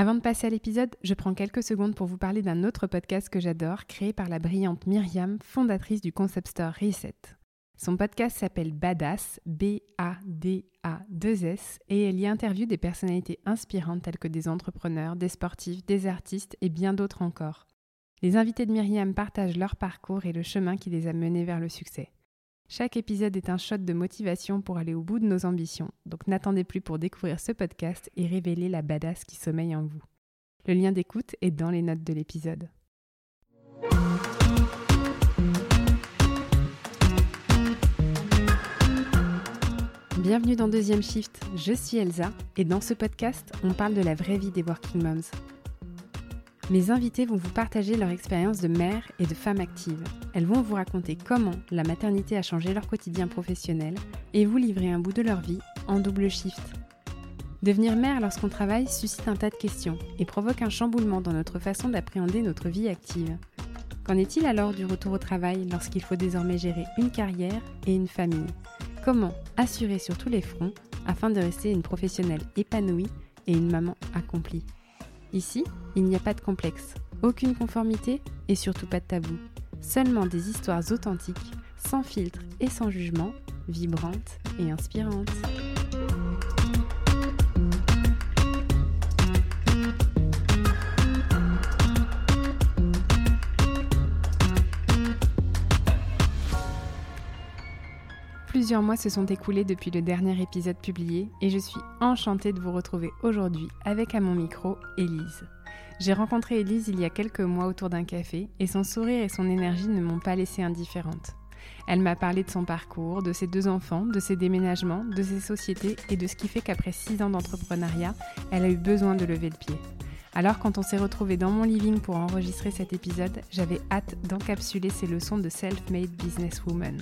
Avant de passer à l'épisode, je prends quelques secondes pour vous parler d'un autre podcast que j'adore, créé par la brillante Myriam, fondatrice du concept store Reset. Son podcast s'appelle Badass, B-A-D-A-2-S, et elle y interviewe des personnalités inspirantes telles que des entrepreneurs, des sportifs, des artistes et bien d'autres encore. Les invités de Myriam partagent leur parcours et le chemin qui les a menés vers le succès. Chaque épisode est un shot de motivation pour aller au bout de nos ambitions, donc n'attendez plus pour découvrir ce podcast et révéler la badass qui sommeille en vous. Le lien d'écoute est dans les notes de l'épisode. Bienvenue dans Deuxième Shift, je suis Elsa et dans ce podcast, on parle de la vraie vie des Working Moms. Mes invités vont vous partager leur expérience de mère et de femme active. Elles vont vous raconter comment la maternité a changé leur quotidien professionnel et vous livrer un bout de leur vie en double shift. Devenir mère lorsqu'on travaille suscite un tas de questions et provoque un chamboulement dans notre façon d'appréhender notre vie active. Qu'en est-il alors du retour au travail lorsqu'il faut désormais gérer une carrière et une famille? Comment assurer sur tous les fronts afin de rester une professionnelle épanouie et une maman accomplie? Ici, il n'y a pas de complexe, aucune conformité et surtout pas de tabou. Seulement des histoires authentiques, sans filtre et sans jugement, vibrantes et inspirantes. Plusieurs mois se sont écoulés depuis le dernier épisode publié et je suis enchantée de vous retrouver aujourd'hui avec à mon micro Élise. J'ai rencontré Élise il y a quelques mois autour d'un café et son sourire et son énergie ne m'ont pas laissée indifférente. Elle m'a parlé de son parcours, de ses deux enfants, de ses déménagements, de ses sociétés et de ce qui fait qu'après six ans d'entrepreneuriat, elle a eu besoin de lever le pied. Alors quand on s'est retrouvé dans mon living pour enregistrer cet épisode, j'avais hâte d'encapsuler ces leçons de self-made businesswoman.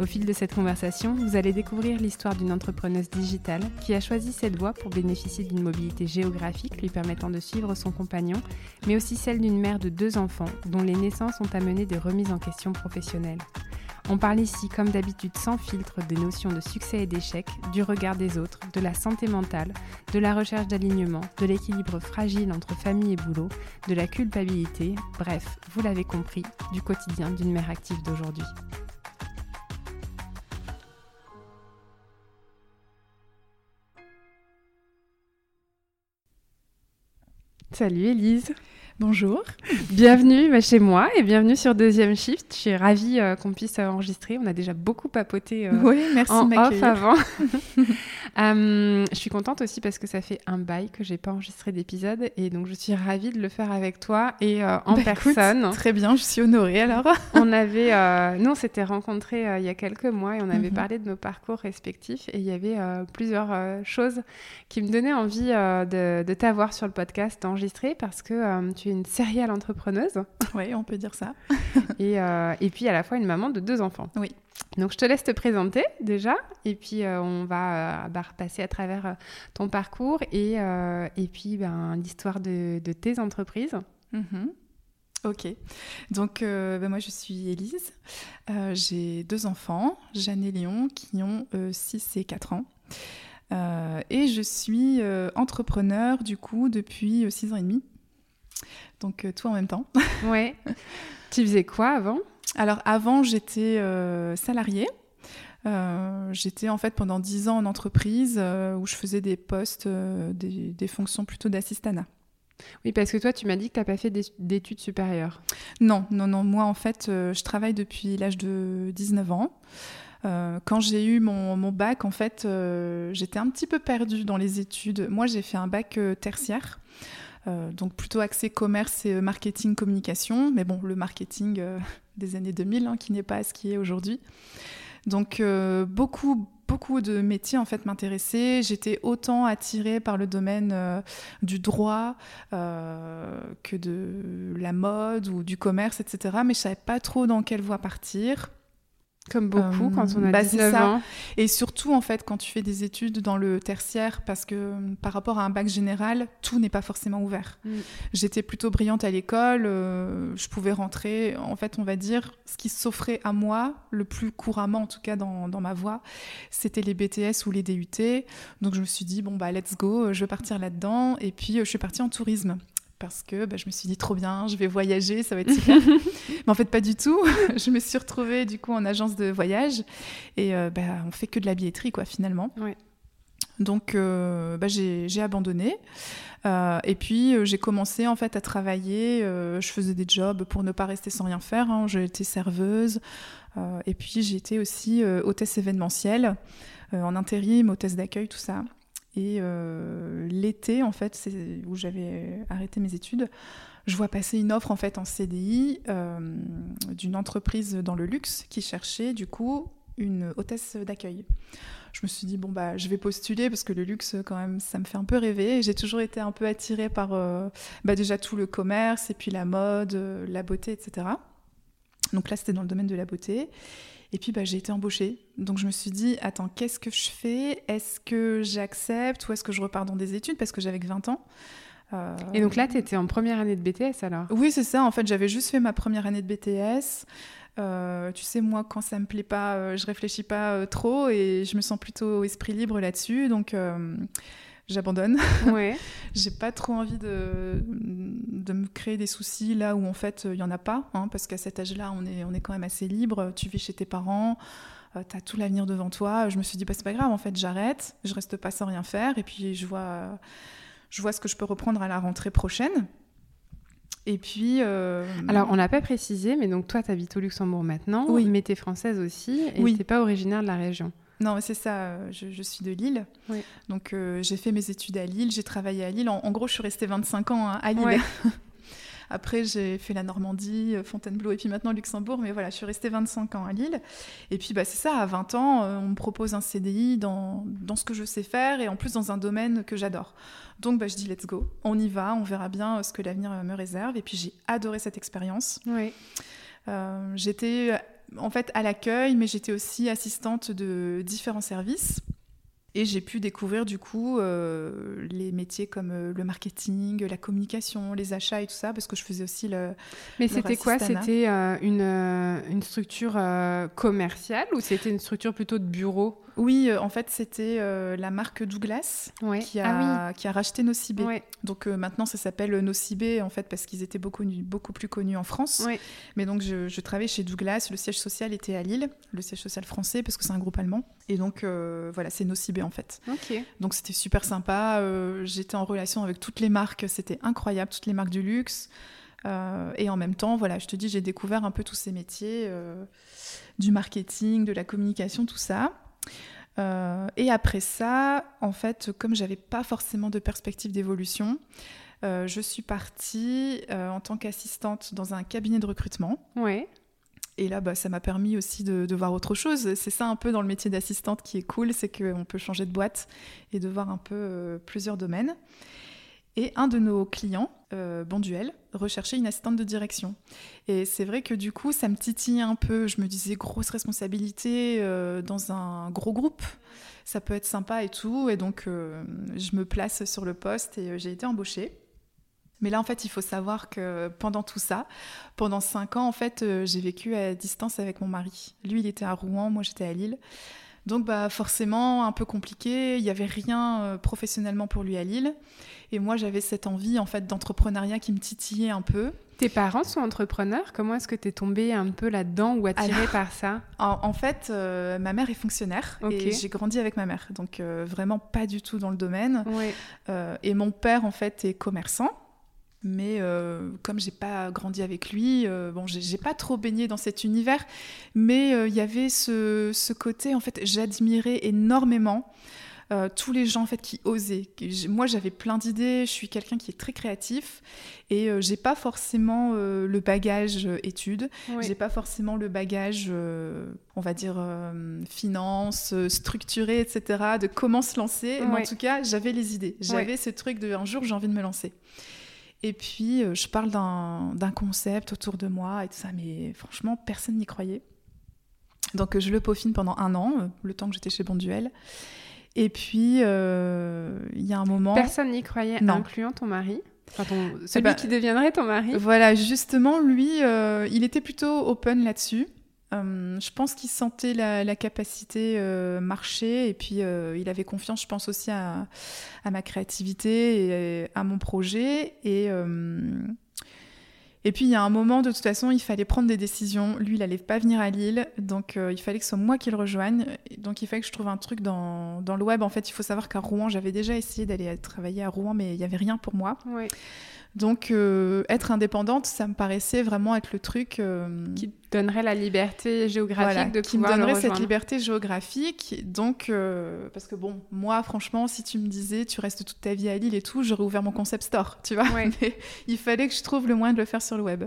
Au fil de cette conversation, vous allez découvrir l'histoire d'une entrepreneuse digitale qui a choisi cette voie pour bénéficier d'une mobilité géographique lui permettant de suivre son compagnon, mais aussi celle d'une mère de deux enfants dont les naissances ont amené des remises en question professionnelles. On parle ici, comme d'habitude, sans filtre des notions de succès et d'échec, du regard des autres, de la santé mentale, de la recherche d'alignement, de l'équilibre fragile entre famille et boulot, de la culpabilité, bref, vous l'avez compris, du quotidien d'une mère active d'aujourd'hui. Salut Elise. Bonjour. Bienvenue bah, chez moi et bienvenue sur Deuxième Shift. Je suis ravie euh, qu'on puisse euh, enregistrer. On a déjà beaucoup papoté euh, oui, merci en off avant. je suis contente aussi parce que ça fait un bail que j'ai pas enregistré d'épisode et donc je suis ravie de le faire avec toi et en bah, personne. très bien, je suis honorée alors. on avait, nous on s'était rencontrés il y a quelques mois et on avait mhm. parlé de nos parcours respectifs et il y avait plusieurs choses qui me donnaient envie de, de t'avoir sur le podcast enregistré parce que tu une serial entrepreneuse. Oui, on peut dire ça. et, euh, et, puis à la fois une maman de deux enfants. Oui. Donc je te laisse te présenter déjà, et puis euh, on va euh, bah, repasser à travers ton parcours et, et puis ben, l'histoire de, de, tes entreprises. Mm-hmm. Ok, donc ben, moi je suis Élise, j'ai deux enfants, Jeanne et Léon, qui ont 6 et 4 ans. et je suis entrepreneur du coup depuis 6 ans et demi. Donc euh, tout en même temps. ouais. tu faisais quoi avant? Alors avant, j'étais euh, salariée. Euh, j'étais en fait pendant 10 ans en entreprise où je faisais des postes, des, fonctions plutôt d'assistanat. Oui, parce que toi, tu m'as dit que tu n'as pas fait d'études supérieures. Non, non, non. Moi, en fait, je travaille depuis l'âge de 19 ans. quand j'ai eu mon, mon, bac, en fait, j'étais un petit peu perdue dans les études. Moi, j'ai fait un bac tertiaire. Euh, donc plutôt axé commerce et euh, marketing communication, mais bon, le marketing euh, des années 2000 hein, qui n'est pas ce qui est aujourd'hui. Donc beaucoup beaucoup de métiers en fait m'intéressaient. J'étais autant attirée par le domaine du droit que de la mode ou du commerce, etc. Mais je savais pas trop dans quelle voie partir. Comme beaucoup Euh, quand on a bah, c'est 19 ça. ans. Et surtout, en fait, quand tu fais des études dans le tertiaire, parce que euh, par rapport à un bac général, tout n'est pas forcément ouvert. Mm. J'étais plutôt brillante à l'école, euh, je pouvais rentrer, en fait, on va dire, ce qui s'offrait à moi, le plus couramment, en tout cas dans, dans ma voie, c'était les BTS ou les DUT. Donc je me suis dit, bon, bah, let's go, je vais partir là-dedans. Et puis, euh, je suis partie en tourisme. Parce que bah, je me suis dit trop bien, je vais voyager, ça va être super. Mais en fait, pas du tout. je me suis retrouvée du coup en agence de voyage et euh, bah, on fait que de la billetterie quoi finalement. Ouais. Donc euh, bah, j'ai abandonné Euh, et puis euh, j'ai commencé en fait à travailler. je faisais des jobs pour ne pas rester sans rien faire. hein. J'ai été serveuse et puis j'ai été aussi hôtesse événementielle en intérim, hôtesse d'accueil, tout ça. Et euh, l'été, en fait, où j'avais arrêté mes études, je vois passer une offre en fait en CDI euh, d'une entreprise dans le luxe qui cherchait du coup une hôtesse d'accueil. Je me suis dit bon bah je vais postuler parce que le luxe quand même ça me fait un peu rêver. J'ai toujours été un peu attirée par euh, bah, déjà tout le commerce et puis la mode, la beauté, etc. Donc là c'était dans le domaine de la beauté. Et puis bah, j'ai été embauchée. Donc je me suis dit, attends, qu'est-ce que je fais? Est-ce que j'accepte ou est-ce que je repars dans des études? Parce que j'avais que 20 ans. Euh, Et donc là, tu étais en première année de BTS alors? Oui, c'est ça. En fait, j'avais juste fait ma première année de BTS. Euh, tu sais, moi, quand ça me plaît pas, euh, je réfléchis pas trop et je me sens plutôt esprit libre là-dessus. Donc, euh, j'abandonne. Ouais. J'ai pas trop envie de, de me créer des soucis là où en fait il y en a pas, hein, parce qu'à cet âge-là, on est, on est quand même assez libre. Tu vis chez tes parents, euh, t'as tout l'avenir devant toi. Je me suis dit, bah, c'est pas grave, en fait, j'arrête, je reste pas sans rien faire, et puis je vois, je vois ce que je peux reprendre à la rentrée prochaine. Et puis. euh, Alors, on n'a pas précisé, mais donc toi, tu habites au Luxembourg maintenant, Oui. mais tu es française aussi, et Oui. t'es pas originaire de la région. Non, mais c'est ça, euh, je, je suis de Lille. Oui. Donc euh, j'ai fait mes études à Lille, j'ai travaillé à Lille. En, en gros, je suis restée 25 ans à Lille. Ouais. Après, j'ai fait la Normandie, euh, Fontainebleau et puis maintenant Luxembourg. Mais voilà, je suis restée 25 ans à Lille. Et puis, bah, c'est ça, à 20 ans, on me propose un CDI dans, dans ce que je sais faire et en plus dans un domaine que j'adore. Donc, bah, je dis let's go, on y va, on verra bien ce que l'avenir me réserve. Et puis, j'ai adoré cette expérience. Oui. Euh, j'étais en fait à l'accueil, mais j'étais aussi assistante de différents services. Et j'ai pu découvrir du coup euh, les métiers comme euh, le marketing, la communication, les achats et tout ça, parce que je faisais aussi le... Mais c'était quoi? C'était euh, une, une structure commerciale ou c'était une structure plutôt de bureau? Oui, euh, en fait c'était euh, la marque Douglas ouais. qui a, qui a racheté Nocibé. Ah. Donc euh, maintenant ça s'appelle Nocibé en fait parce qu'ils étaient beaucoup, beaucoup plus connus en France. Ouais. Mais donc je, je travaillais chez Douglas, le siège social était à Lille, le siège social français parce que c'est un groupe allemand. Et donc voilà, c'est Nocibé en fait. Donc c'était super sympa. J'étais en relation avec toutes les marques, c'était incroyable, toutes les marques du luxe. Euh, et en même temps, voilà, je te dis, j'ai découvert un peu tous ces métiers, euh, du marketing, de la communication, tout ça. Euh, et après ça, en fait, comme j'avais pas forcément de perspective d'évolution, euh, je suis partie euh, en tant qu'assistante dans un cabinet de recrutement. Ouais. Et là, bah, ça m'a permis aussi de, de voir autre chose. C'est ça un peu dans le métier d'assistante qui est cool, c'est qu'on peut changer de boîte et de voir un peu plusieurs domaines. Et un de nos clients, euh, Bonduel, recherchait une assistante de direction. Et c'est vrai que du coup, ça me titillait un peu. Je me disais, grosse responsabilité euh, dans un gros groupe, ça peut être sympa et tout. Et donc, euh, je me place sur le poste et euh, j'ai été embauchée. Mais là, en fait, il faut savoir que pendant tout ça, pendant cinq ans, en fait, j'ai vécu à distance avec mon mari. Lui, il était à Rouen, moi, j'étais à Lille. Donc, bah, forcément, un peu compliqué. Il n'y avait rien euh, professionnellement pour lui à Lille. Et moi, j'avais cette envie, en fait, d'entrepreneuriat qui me titillait un peu. Tes parents sont entrepreneurs? Comment est-ce que tu es tombée un peu là-dedans ou attirée Alors- par ça? En, en fait, euh, ma mère est fonctionnaire et j'ai grandi avec ma mère. Donc, euh, vraiment pas du tout dans le domaine. Ouais. Et mon père, en fait, est commerçant. Mais euh, comme j'ai pas grandi avec lui, euh, bon, j'ai pas trop baigné dans cet univers. Mais euh, il y avait ce, ce côté, en fait, j'admirais énormément euh, tous les gens en fait qui osaient. Moi, j'avais plein d'idées. Je suis quelqu'un qui est très créatif et euh, j'ai pas forcément le bagage études. Ouais. J'ai pas forcément le bagage, on va dire, finance, structuré, etc., de comment se lancer. Mais Ouais. en tout cas, j'avais les idées. J'avais ce truc de un jour, j'ai envie de me lancer. Et puis, euh, je parle d'un concept autour de moi et tout ça, mais franchement, personne n'y croyait. Donc je le peaufine pendant un an, le temps que j'étais chez Bonduel. Et puis, il y a un moment... Personne n'y croyait, non. incluant ton mari celui bah, qui deviendrait ton mari. Voilà, justement, lui, il était plutôt open là-dessus. Euh, je pense qu'il sentait la, capacité euh, marcher et puis euh, il avait confiance, je pense aussi à, ma créativité et à mon projet. Et, et puis il y a un moment, de toute façon, il fallait prendre des décisions. Lui, il n'allait pas venir à Lille, donc il fallait que ce soit moi qui le rejoigne. Donc il fallait que je trouve un truc dans, dans le web. En fait, il faut savoir qu'à Rouen, j'avais déjà essayé d'aller travailler à Rouen, mais il n'y avait rien pour moi. Oui. Donc, euh, être indépendante, ça me paraissait vraiment être le truc euh, qui donnerait la liberté géographique de qui me donnerait cette liberté géographique. Donc, euh, parce que bon, moi, franchement, si tu me disais, tu restes toute ta vie à Lille et tout, j'aurais ouvert mon concept store, tu vois. Mais il fallait que je trouve le moyen de le faire sur le web.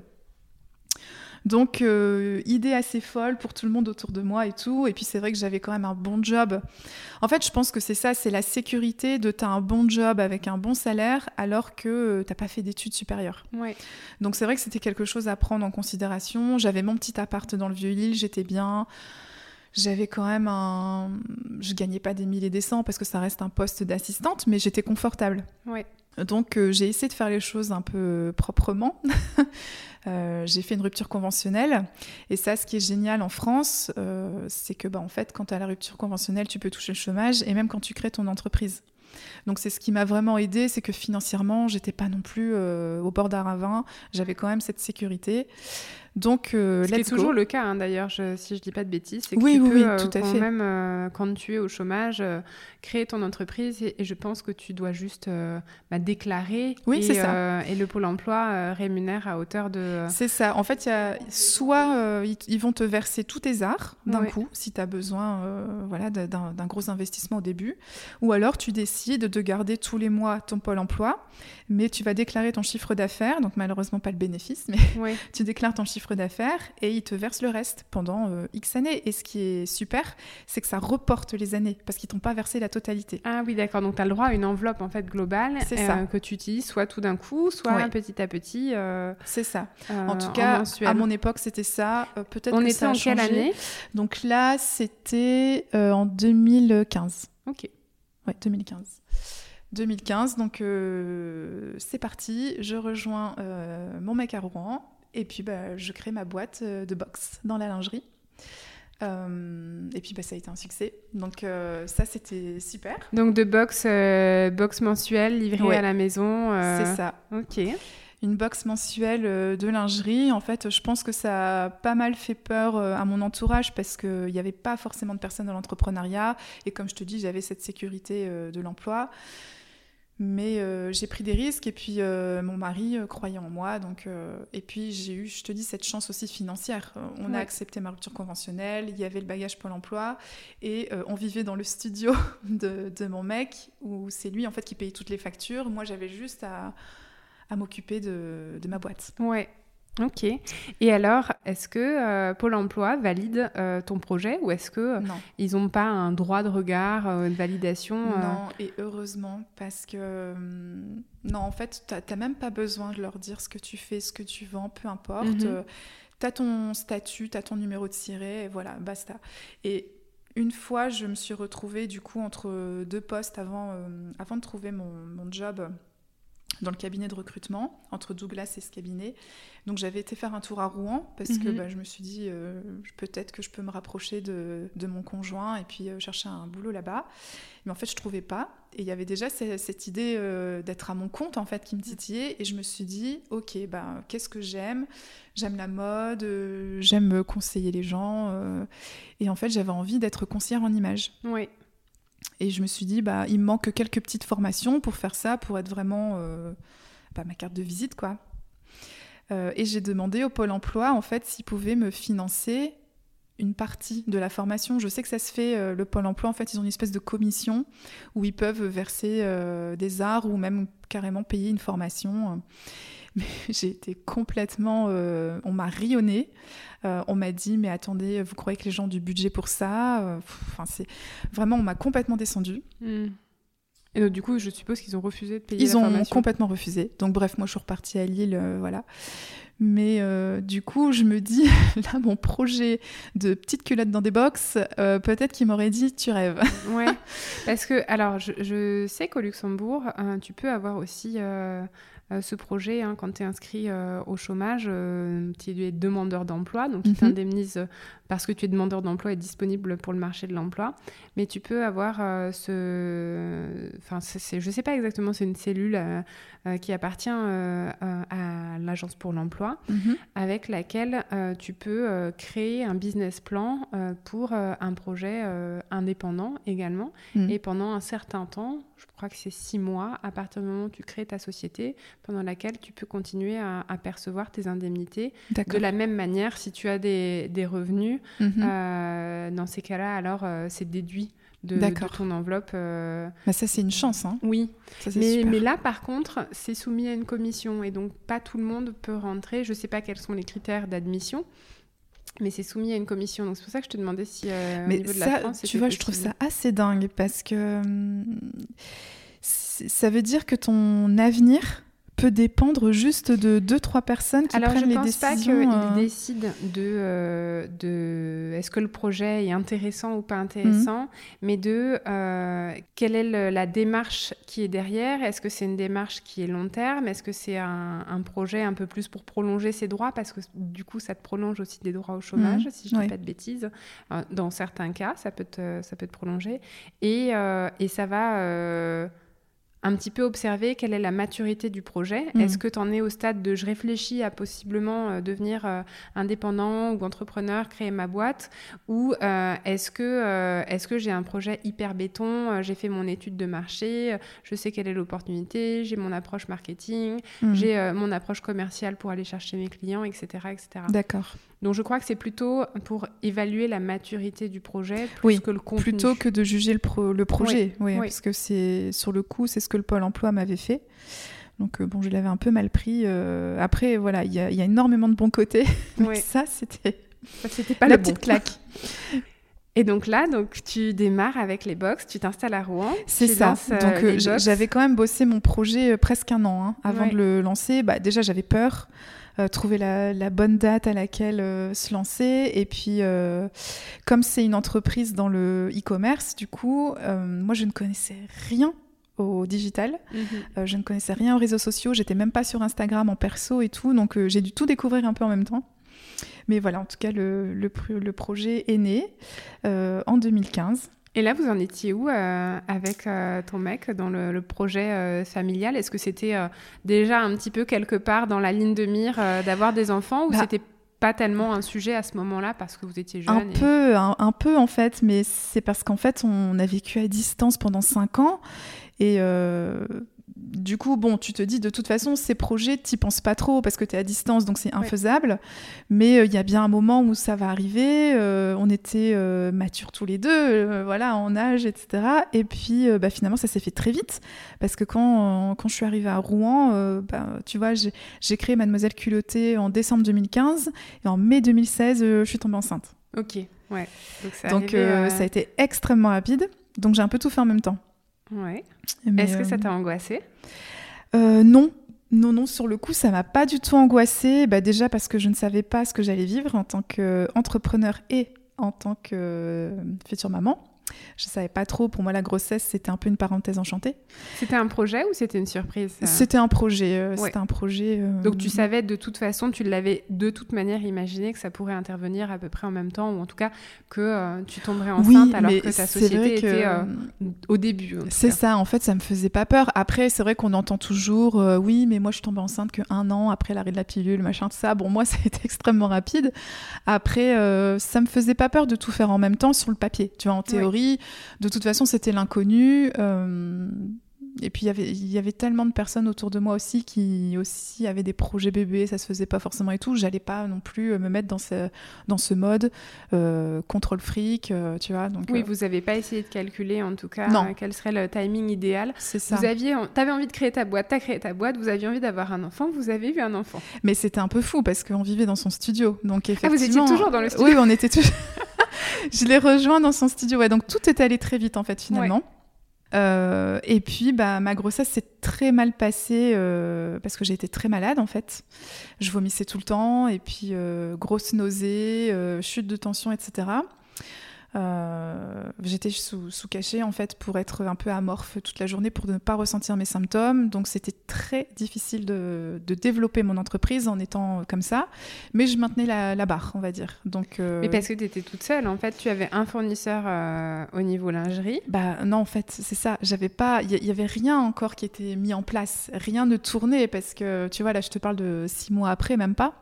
Donc, euh, idée assez folle pour tout le monde autour de moi et tout. Et puis, c'est vrai que j'avais quand même un bon job. En fait, je pense que c'est ça, c'est la sécurité de t'as un bon job avec un bon salaire alors que euh, t'as pas fait d'études supérieures. Ouais. Donc, c'est vrai que c'était quelque chose à prendre en considération. J'avais mon petit appart dans le Vieux-Île, j'étais bien j'avais quand même un. Je gagnais pas des milliers des cents parce que ça reste un poste d'assistante, mais j'étais confortable. Ouais. Donc euh, j'ai essayé de faire les choses un peu proprement. Euh, j'ai fait une rupture conventionnelle. Et ça, ce qui est génial en France, euh, c'est que bah, en fait, quand tu as la rupture conventionnelle, tu peux toucher le chômage et même quand tu crées ton entreprise. Donc c'est ce qui m'a vraiment aidé, c'est que financièrement, j'étais pas non plus au bord d'un ravin, j'avais quand même cette sécurité. Donc, euh, Ce toujours le cas, hein, d'ailleurs, si je dis pas de bêtises, c'est que oui, tu peux, euh, tout à fait. même euh, quand tu es au chômage, euh, créer ton entreprise et, je pense que tu dois juste bah, déclarer. Oui, c'est ça. et le Pôle emploi rémunère à hauteur de. C'est ça. En fait, y a, soit ils, vont te verser tous tes arts d'un coup, si tu as besoin voilà, d'un gros investissement au début, ou alors tu décides de garder tous les mois ton Pôle emploi, mais tu vas déclarer ton chiffre d'affaires, donc malheureusement pas le bénéfice, mais tu déclares ton chiffre d'affaires et ils te versent le reste pendant euh, X années. Et ce qui est super, c'est que ça reporte les années parce qu'ils t'ont pas versé la totalité. Ah oui, d'accord. Donc tu as le droit à une enveloppe en fait globale euh, que tu utilises soit tout d'un coup, soit petit à petit. Euh, c'est ça. en tout cas, à mon époque, c'était ça. Peut-être On que était ça a en quelle année? Donc là, c'était en 2015. Ok. Ouais, 2015. 2015, donc c'est parti, je rejoins mon mec à Rouen, et puis, bah, je crée ma boîte euh, de box dans la lingerie. Euh, et puis bah, ça a été un succès. Donc euh, ça c'était super. Donc de box, box mensuelle livrée à la maison. C'est ça. Ok. Une box mensuelle de lingerie. En fait, je pense que ça a pas mal fait peur à mon entourage parce qu'il n'y avait pas forcément de personnes dans l'entrepreneuriat. Et comme je te dis, j'avais cette sécurité de l'emploi. Mais euh, j'ai pris des risques et puis euh, mon mari euh, croyait en moi. Donc, et puis j'ai eu, je te dis, cette chance aussi financière. On a accepté ma rupture conventionnelle, il y avait le bagage Pôle emploi et on vivait dans le studio de, de mon mec où c'est lui en fait qui payait toutes les factures. Moi j'avais juste à, à m'occuper de, de, ma boîte. Ouais, Ok. Et alors, est-ce que euh, Pôle Emploi valide euh, ton projet ou est-ce que euh, ils n'ont pas un droit de regard, une validation Non, et heureusement parce que non, en fait, tu n'as même pas besoin de leur dire ce que tu fais, ce que tu vends, peu importe. Mhm. tu as ton statut, tu as ton numéro de siret, et voilà, basta. Et une fois, je me suis retrouvée du coup entre deux postes avant, avant de trouver mon, mon job dans le cabinet de recrutement, entre Douglas et ce cabinet. Donc j'avais été faire un tour à Rouen parce que mhm. bah, je me suis dit euh, peut-être que je peux me rapprocher de, mon conjoint et puis euh, chercher un boulot là-bas. Mais en fait je trouvais pas. Et il y avait déjà cette, idée euh, d'être à mon compte en fait qui me titillait. Et je me suis dit ok bah, qu'est-ce que j'aime? J'aime la mode, j'aime conseiller les gens. et en fait j'avais envie d'être conseillère en image. Oui. Et je me suis dit, bah, il me manque quelques petites formations pour faire ça, pour être vraiment bah, ma carte de visite, quoi. Euh, et j'ai demandé au Pôle emploi, en fait, s'il pouvait me financer une partie de la formation. Je sais que ça se fait, euh, le Pôle emploi, en fait, ils ont une espèce de commission où ils peuvent verser euh, des arts ou même carrément payer une formation. Mais j'ai été complètement... on m'a rionné. on m'a dit, mais attendez, vous croyez que les gens ont du budget pour ça Enfin, c'est... Vraiment, on m'a complètement descendu. Hmm. Et donc, du coup, je suppose qu'ils ont refusé de payer Ils la ont formation. complètement refusé. Donc bref, moi je suis repartie à Lille, euh, voilà. Mais euh, du coup, je me dis, là, mon projet de petite culotte dans des box, euh, peut-être qu'il m'aurait dit, tu rêves. Ouais, parce que, alors, je, je sais qu'au Luxembourg, euh, tu peux avoir aussi euh, euh, ce projet hein, quand tu es inscrit euh, au chômage, euh, tu es demandeur d'emploi, donc Mhm. ils t'indemnisent euh, parce que tu es demandeur d'emploi et disponible pour le marché de l'emploi. Mais tu peux avoir euh, ce. Enfin, c'est- je sais pas exactement, c'est une cellule euh, euh, qui appartient à l'Agence pour l'emploi avec laquelle tu peux créer un business plan pour un projet indépendant également. Mhm. Et pendant un certain temps, je crois que c'est six mois, à partir du moment où tu crées ta société, pendant laquelle tu peux continuer à, à percevoir tes indemnités. De la même manière, si tu as des, des revenus, Mhm. euh, dans ces cas-là, alors euh, c'est déduit de, ton enveloppe. euh, Bah, ça, c'est une chance. Hein. Oui, Ça, mais, super. mais là, par contre, c'est soumis à une commission et donc pas tout le monde peut rentrer. Je ne sais pas quels sont les critères d'admission, mais c'est soumis à une commission. Donc c'est pour ça que je te demandais si euh, au Mais niveau de ça, la France, tu vois, je trouve ça assez dingue parce que hum, ça veut dire que ton avenir peut dépendre juste de deux, trois personnes qui Alors prennent je les pense pas décisions. qu'ils euh, décident de, euh, de est-ce que le projet est intéressant ou pas intéressant, mais de euh, quelle est le- la démarche qui est derrière. Est-ce que c'est une démarche qui est long terme? Est-ce que c'est un, un projet un peu plus pour prolonger ses droits? Parce que du coup, ça te prolonge aussi des droits au chômage, Mhm. si je ne dis pas de bêtises. Euh, Dans certains cas, ça peut te, ça peut te prolonger. Et, et ça va... un petit peu observer quelle est la maturité du projet. Mhm. Est-ce que tu en es au stade de je réfléchis à possiblement euh, devenir euh, indépendant ou entrepreneur, créer ma boîte? Ou euh, est-ce que, est-ce que j'ai un projet hyper béton J'ai fait mon étude de marché, je sais quelle est l'opportunité, j'ai mon approche marketing, hum, j'ai mon approche commerciale pour aller chercher mes clients, etc. etc. D'accord. Donc je crois que c'est plutôt pour évaluer la maturité du projet plus Oui, que le contenu. Plutôt que de juger le, pro- le projet. Oui, oui. parce que c'est sur le coup, c'est ce que le Pôle emploi m'avait fait. Donc euh, bon, je l'avais un peu mal pris. euh, Après, voilà, il y, a- il y a énormément de bons côtés. Mais ça, c'était C'était pas la bon. petite claque. Et donc là, donc tu démarres avec les box, tu t'installes à Rouen. C'est ça. euh, Donc euh, j'avais quand même bossé mon projet presque un an hein, avant Ouais. de le lancer. Bah, déjà j'avais peur, euh, trouver la, la bonne date à laquelle euh, se lancer. Et puis euh, comme c'est une entreprise dans le e-commerce, du coup, moi je ne connaissais rien au digital. Mhm. Euh, je ne connaissais rien aux réseaux sociaux. J'étais même pas sur Instagram en perso et tout. Donc euh, j'ai dû tout découvrir un peu en même temps. Mais voilà, en tout cas, le, le, pro- le projet est né euh, en 2015. Et là, vous en étiez où euh, avec euh, ton mec dans le, le projet euh, familial? Est-ce que c'était déjà un petit peu quelque part dans la ligne de mire d'avoir des enfants ou Bah, c'était pas tellement un sujet à ce moment-là parce que vous étiez jeune Un et- peu, un, un peu en fait, mais c'est parce qu'en fait, on a vécu à distance pendant cinq ans. Et euh, du coup, bon, tu te dis de toute façon, ces projets, tu penses pas trop parce que tu es à distance, donc c'est infaisable. Mais euh, il y a bien un moment où ça va arriver. euh, on était matures tous les deux, voilà, en âge, etc. Et puis, bah, finalement, ça s'est fait très vite parce que quand, quand je suis arrivée à Rouen, bah, tu vois, j'ai créé Mademoiselle Culottée en décembre 2015 et en mai 2016, euh, je suis tombée enceinte. Ok, ouais. Donc, c'est Donc arrivé, ça a été extrêmement rapide. Donc j'ai un peu tout fait en même temps. Ouais. Est-ce que ça euh, t'a angoissé euh, Non. Non, non, sur le coup, ça m'a pas du tout angoissée. Bah, déjà parce que je ne savais pas ce que j'allais vivre en tant qu'entrepreneur et en tant que euh, future maman. Je savais pas trop. Pour moi, la grossesse, c'était un peu une parenthèse enchantée. C'était un projet ou c'était une surprise C'était un projet. euh, Ouais. C'était un projet. euh, Donc tu savais de toute façon, tu l'avais de toute manière imaginé que ça pourrait intervenir à peu près en même temps, ou en tout cas que euh, tu tomberais Oui, enceinte alors mais que ta société que- était au début. C'est ça, en fait, ça me faisait pas peur. Après, c'est vrai qu'on entend toujours, oui, mais moi je suis tombée enceinte que un an après l'arrêt de la pilule, machin, tout ça. Bon, moi, ça a été extrêmement rapide. Après, ça me faisait pas peur de tout faire en même temps sur le papier. Tu vois, en théorie, de toute façon, c'était l'inconnu. euh, et puis, il y avait- il y avait tellement de personnes autour de moi aussi qui aussi avaient des projets bébés, ça se faisait pas forcément et tout. J'allais pas non plus euh, me mettre dans ce, dans ce mode euh, contrôle fric, euh, tu vois. Donc, Oui, euh, vous n'avez pas essayé de calculer en tout cas Non. quel serait le timing idéal. c'est ça. Vous aviez, avais envie de créer ta boîte, tu as créé ta boîte, vous aviez envie d'avoir un enfant, vous avez eu un enfant. Mais c'était un peu fou parce qu'on vivait dans son studio. Donc Ah, effectivement. vous étiez toujours dans le studio Oui, on était toujours. je l'ai rejoint dans son studio. Ouais, donc tout est allé très vite en fait finalement. Euh, et puis, bah, ma grossesse s'est très mal passée euh, parce que j'ai été très malade en fait. Je vomissais tout le temps et puis euh, grosse nausée, chute de tension, etc. Euh, j'étais sous, sous, cachet en fait pour être un peu amorphe toute la journée pour ne pas ressentir mes symptômes. Donc c'était très difficile de, de, développer mon entreprise en étant comme ça. Mais je maintenais la, la barre, on va dire. Donc, euh... Mais parce que tu étais toute seule en fait, tu avais un fournisseur euh, au niveau lingerie Bah non, en fait, c'est ça. J'avais pas, il y, y, avait rien encore qui était mis en place. Rien ne tournait parce que tu vois, là je te parle de six mois après, même pas.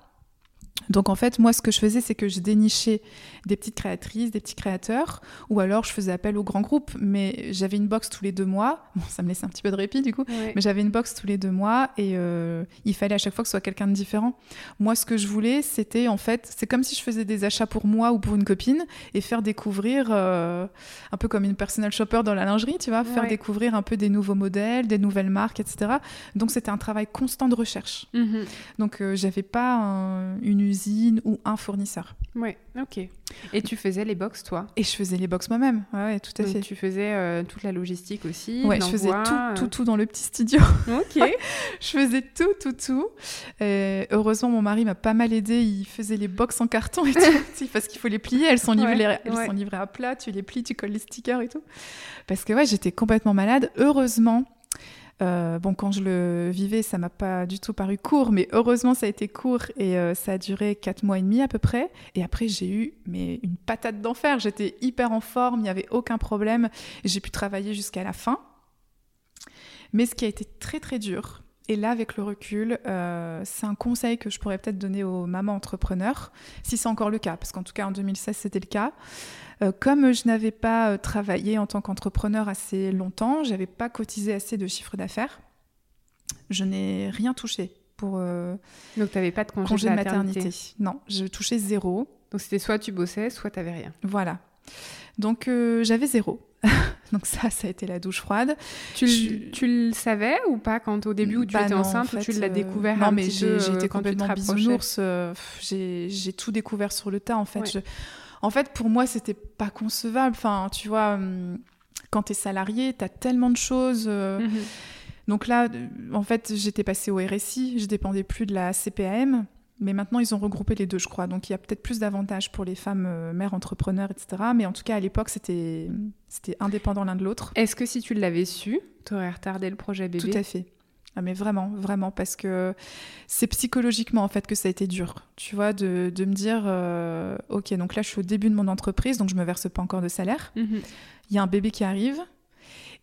Donc en fait, moi, ce que je faisais, c'est que je dénichais des petites créatrices, des petits créateurs, ou alors je faisais appel aux grands groupes. Mais j'avais une box tous les deux mois. Bon, ça me laissait un petit peu de répit du coup. Mais j'avais une box tous les deux mois et euh, il fallait à chaque fois que ce soit quelqu'un de différent. Moi, ce que je voulais, c'était en fait, c'est comme si je faisais des achats pour moi ou pour une copine et faire découvrir, euh, un peu comme une personal shopper dans la lingerie, tu vois, faire découvrir un peu des nouveaux modèles, des nouvelles marques, etc. Donc c'était un travail constant de recherche. Mm -hmm. Donc euh, j'avais pas un, une usine ou un fournisseur. Ouais, ok. Et tu faisais les box, toi? Et je faisais les box moi-même, ouais, tout à Donc fait. Tu faisais euh, toute la logistique aussi Ouais, je faisais tout, euh... tout, tout dans le petit studio. Ok. je faisais tout, tout, tout. Et heureusement, mon mari m'a pas mal aidé. Il faisait les box en carton et tout, parce qu'il faut les plier. Elles sont livrées, ouais, elles ouais. sont livrées à plat. Tu les plies, tu colles les stickers et tout. Parce que ouais, j'étais complètement malade. Heureusement, euh, bon, quand je le vivais, ça m'a pas du tout paru court, mais heureusement, ça a été court et euh, ça a duré quatre mois et demi à peu près. Et après, j'ai eu mais une patate d'enfer. J'étais hyper en forme, il n'y avait aucun problème. J'ai pu travailler jusqu'à la fin. Mais ce qui a été très très dur, et là, avec le recul, euh, c'est un conseil que je pourrais peut-être donner aux mamans entrepreneurs, si c'est encore le cas, parce qu'en tout cas en 2016 c'était le cas. Euh, comme je n'avais pas euh, travaillé en tant qu'entrepreneur assez longtemps, j'avais pas cotisé assez de chiffre d'affaires. Je n'ai rien touché pour euh, donc tu n'avais pas de congé, congé de, maternité. Non, je touchais zéro. Donc c'était soit tu bossais, soit tu n'avais rien. Voilà. Donc euh, j'avais zéro. Donc ça, ça a été la douche froide. Tu, je... tu le savais ou pas quand au début où tu bah étais non, enceinte en fait, ou tu l'as découvert Non, un mais j'étais euh, complètement bisounours. Euh, j'ai tout découvert sur le tas en fait. Ouais. En fait, pour moi, c'était pas concevable. Enfin, tu vois, hum, quand tu es salarié, tu as tellement de choses. Euh... -hmm. Donc là, en fait, j'étais passée au RSI, je dépendais plus de la CPAM. Mais maintenant, ils ont regroupé les deux, je crois. Donc, il y a peut-être plus d'avantages pour les femmes euh, mères entrepreneurs, etc. Mais en tout cas, à l'époque, c'était indépendant l'un de l'autre. Est-ce que si tu l'avais su, tu aurais retardé le projet bébé? Tout à fait. Ah, mais vraiment, vraiment, parce que c'est psychologiquement, en fait, que ça a été dur. Tu vois, de, de me dire, euh, OK, donc là, je suis au début de mon entreprise, donc je me verse pas encore de salaire. Il mm -hmm. y a un bébé qui arrive.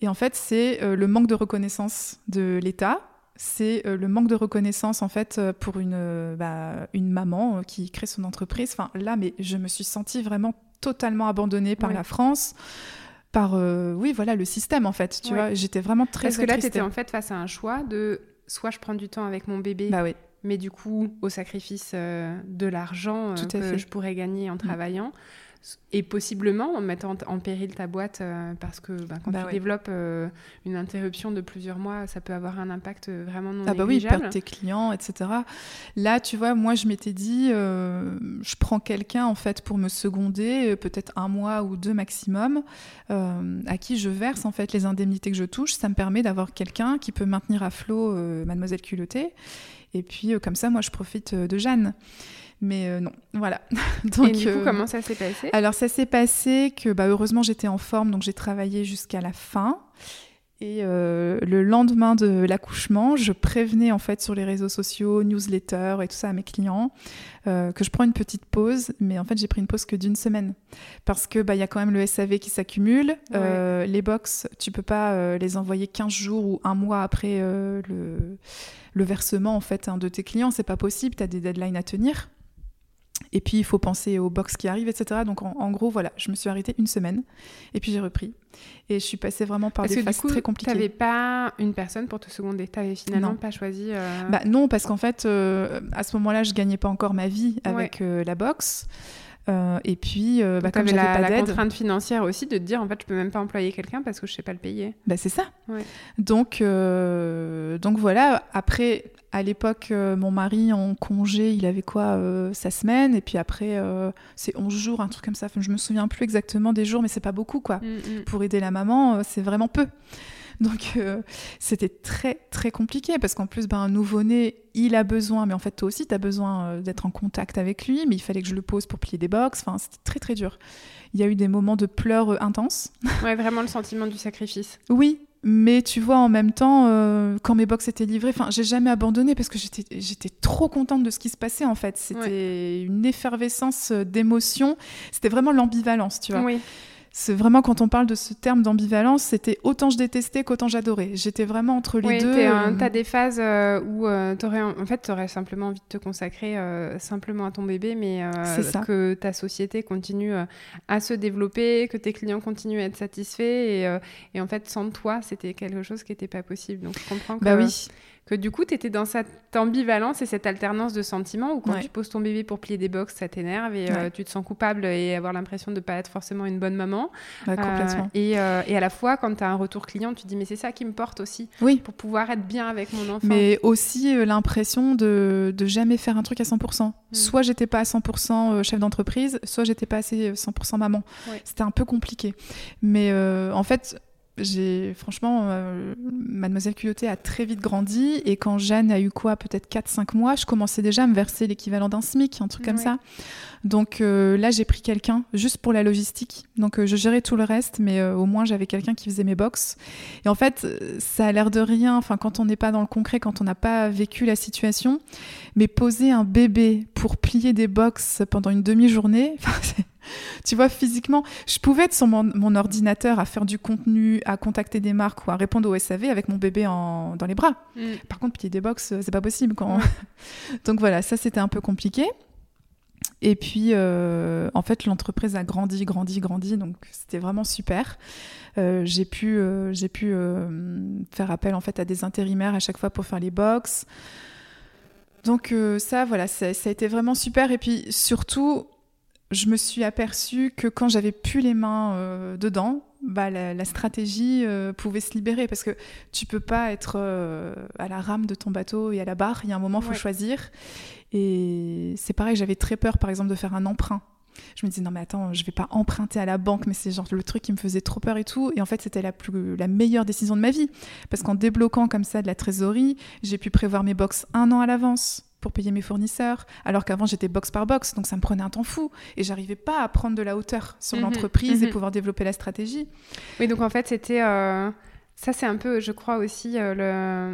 Et en fait, c'est euh, le manque de reconnaissance de l'État c'est euh, le manque de reconnaissance en fait pour une, bah, une maman qui crée son entreprise. Enfin là, mais je me suis sentie vraiment totalement abandonnée par oui. la France, par euh, oui voilà le système en fait. Tu vois, j'étais vraiment très parce que là, tu étais en fait face à un choix de soit je prends du temps avec mon bébé. Bah oui. Mais du coup, au sacrifice euh, de l'argent que fait. je pourrais gagner en travaillant. Mmh et possiblement en mettant en péril ta boîte euh, parce que bah, quand bah tu ouais. développes euh, une interruption de plusieurs mois, ça peut avoir un impact vraiment non ah bah oui, perdre tes clients, etc. Là, tu vois, moi, je m'étais dit, euh, je prends quelqu'un en fait pour me seconder, peut-être un mois ou deux maximum, euh, à qui je verse en fait les indemnités que je touche. Ça me permet d'avoir quelqu'un qui peut maintenir à flot euh, Mademoiselle culottée. Et puis, comme ça, moi, je profite de Jeanne. Mais euh, non, voilà. donc, et du coup, euh, comment ça s'est passé? Alors, ça s'est passé que, bah, heureusement, j'étais en forme, donc j'ai travaillé jusqu'à la fin. Et euh, le lendemain de l'accouchement, je prévenais en fait sur les réseaux sociaux, newsletter et tout ça à mes clients euh, que je prends une petite pause, mais en fait j'ai pris une pause que d'une semaine parce que bah il y a quand même le SAV qui s'accumule, ouais. euh, les box tu peux pas les envoyer 15 jours ou un mois après le, le versement en fait hein, de tes clients, c'est pas possible, tu as des deadlines à tenir. Et puis, il faut penser aux box qui arrivent, etc. Donc, en, en, gros, voilà, je me suis arrêtée une semaine. Et puis, j'ai repris. Et je suis passée vraiment par parce des phases coup, très compliquées. Tu n'avais pas une personne pour te seconder Tu n'avais finalement non. pas choisi euh... bah, Non, parce qu'en fait, euh, à ce moment-là, je ne gagnais pas encore ma vie avec ouais. euh, la box. Euh, et puis, bah, comme j'avais la, pas la d'aide, contrainte financière aussi de te dire en fait, je peux même pas employer quelqu'un parce que je sais pas le payer. Bah, c'est ça. Ouais. Donc, donc voilà. Après, À l'époque, euh, mon mari en congé, il avait quoi euh, Sa semaine, et puis après, euh, c'est 11 jours, un truc comme ça. Enfin, je me souviens plus exactement des jours, mais c'est pas beaucoup, quoi. Mm, mm. Pour aider la maman, c'est vraiment peu. Donc, c'était très, très compliqué, parce qu'en plus, ben, un nouveau-né, il a besoin, mais en fait, toi aussi, tu as besoin d'être en contact avec lui, mais il fallait que je le pose pour plier des box. Enfin, c'était très, très dur. Il y a eu des moments de pleurs intenses. Ouais, vraiment le sentiment du sacrifice. Oui, mais tu vois, en même temps, euh, quand mes box étaient livrés, enfin, j'ai jamais abandonné parce que j'étais, trop contente de ce qui se passait en fait. C'était une effervescence d'émotions. C'était vraiment l'ambivalence, tu vois. Oui. C'est vraiment quand on parle de ce terme d'ambivalence, c'était autant je détestais qu'autant j'adorais. J'étais vraiment entre les Oui, deux. euh, t'as des phases euh, où euh, t'aurais, en fait, t'aurais simplement envie de te consacrer euh, simplement à ton bébé, mais euh, que ta société continue à se développer, que tes clients continuent à être satisfaits, et, et en fait, sans toi, c'était quelque chose qui n'était pas possible. Donc, je comprends que, Bah oui. Que du coup, t'étais dans cette ambivalence et cette alternance de sentiments où quand Ouais. tu poses ton bébé pour plier des box, ça t'énerve et euh, tu te sens coupable et avoir l'impression de ne pas être forcément une bonne maman. Ouais, Euh, et, euh, et à la fois, quand tu as un retour client, tu te dis, mais c'est ça qui me porte aussi Oui. pour pouvoir être bien avec mon enfant. Mais aussi l'impression de, de jamais faire un truc à 100%. Mm. Soit j'étais pas à 100% euh, chef d'entreprise, soit j'étais pas assez euh, 100% maman. C'était un peu compliqué. Mais en fait, j'ai franchement, euh, Mademoiselle Culotté a très vite grandi et quand Jeanne a eu quoi, peut-être 4-5 mois, je commençais déjà à me verser l'équivalent d'un SMIC, un truc comme Ouais. ça. Donc euh, là, j'ai pris quelqu'un juste pour la logistique. Donc euh, je gérais tout le reste, mais euh, au moins j'avais quelqu'un qui faisait mes box. Et en fait, ça a l'air de rien, enfin quand on n'est pas dans le concret, quand on n'a pas vécu la situation, mais poser un bébé pour plier des box pendant une demi-journée, tu vois, physiquement, je pouvais être sur mon, mon ordinateur à faire du contenu, à contacter des marques ou à répondre au SAV avec mon bébé en- dans les bras. Mm. Par contre, plier des box, c'est pas possible. Quand... Donc voilà, ça c'était un peu compliqué. Et puis, euh, en fait, l'entreprise a grandi, grandi, grandi, donc c'était vraiment super. Euh, j'ai pu, euh, j'ai pu faire appel en fait à des intérimaires à chaque fois pour faire les box. Donc ça, voilà, ça, ça a été vraiment super. Et puis surtout, je me suis aperçue que quand j'avais plus les mains dedans, bah, la, la stratégie euh, pouvait se libérer parce que tu peux pas être euh, à la rame de ton bateau et à la barre. Il y a un moment, il faut Ouais. choisir. Et c'est pareil, j'avais très peur, par exemple, de faire un emprunt. Je me disais non mais attends, je vais pas emprunter à la banque, mais c'est genre le truc qui me faisait trop peur et tout. Et en fait, c'était la plus la meilleure décision de ma vie parce qu'en débloquant comme ça de la trésorerie, j'ai pu prévoir mes box un an à l'avance pour payer mes fournisseurs, alors qu'avant j'étais box par box, donc ça me prenait un temps fou et j'arrivais pas à prendre de la hauteur sur Mhm, l'entreprise et mhm. pouvoir développer la stratégie. Oui, donc en fait, c'était. euh, Ça, c'est un peu, je crois aussi, euh,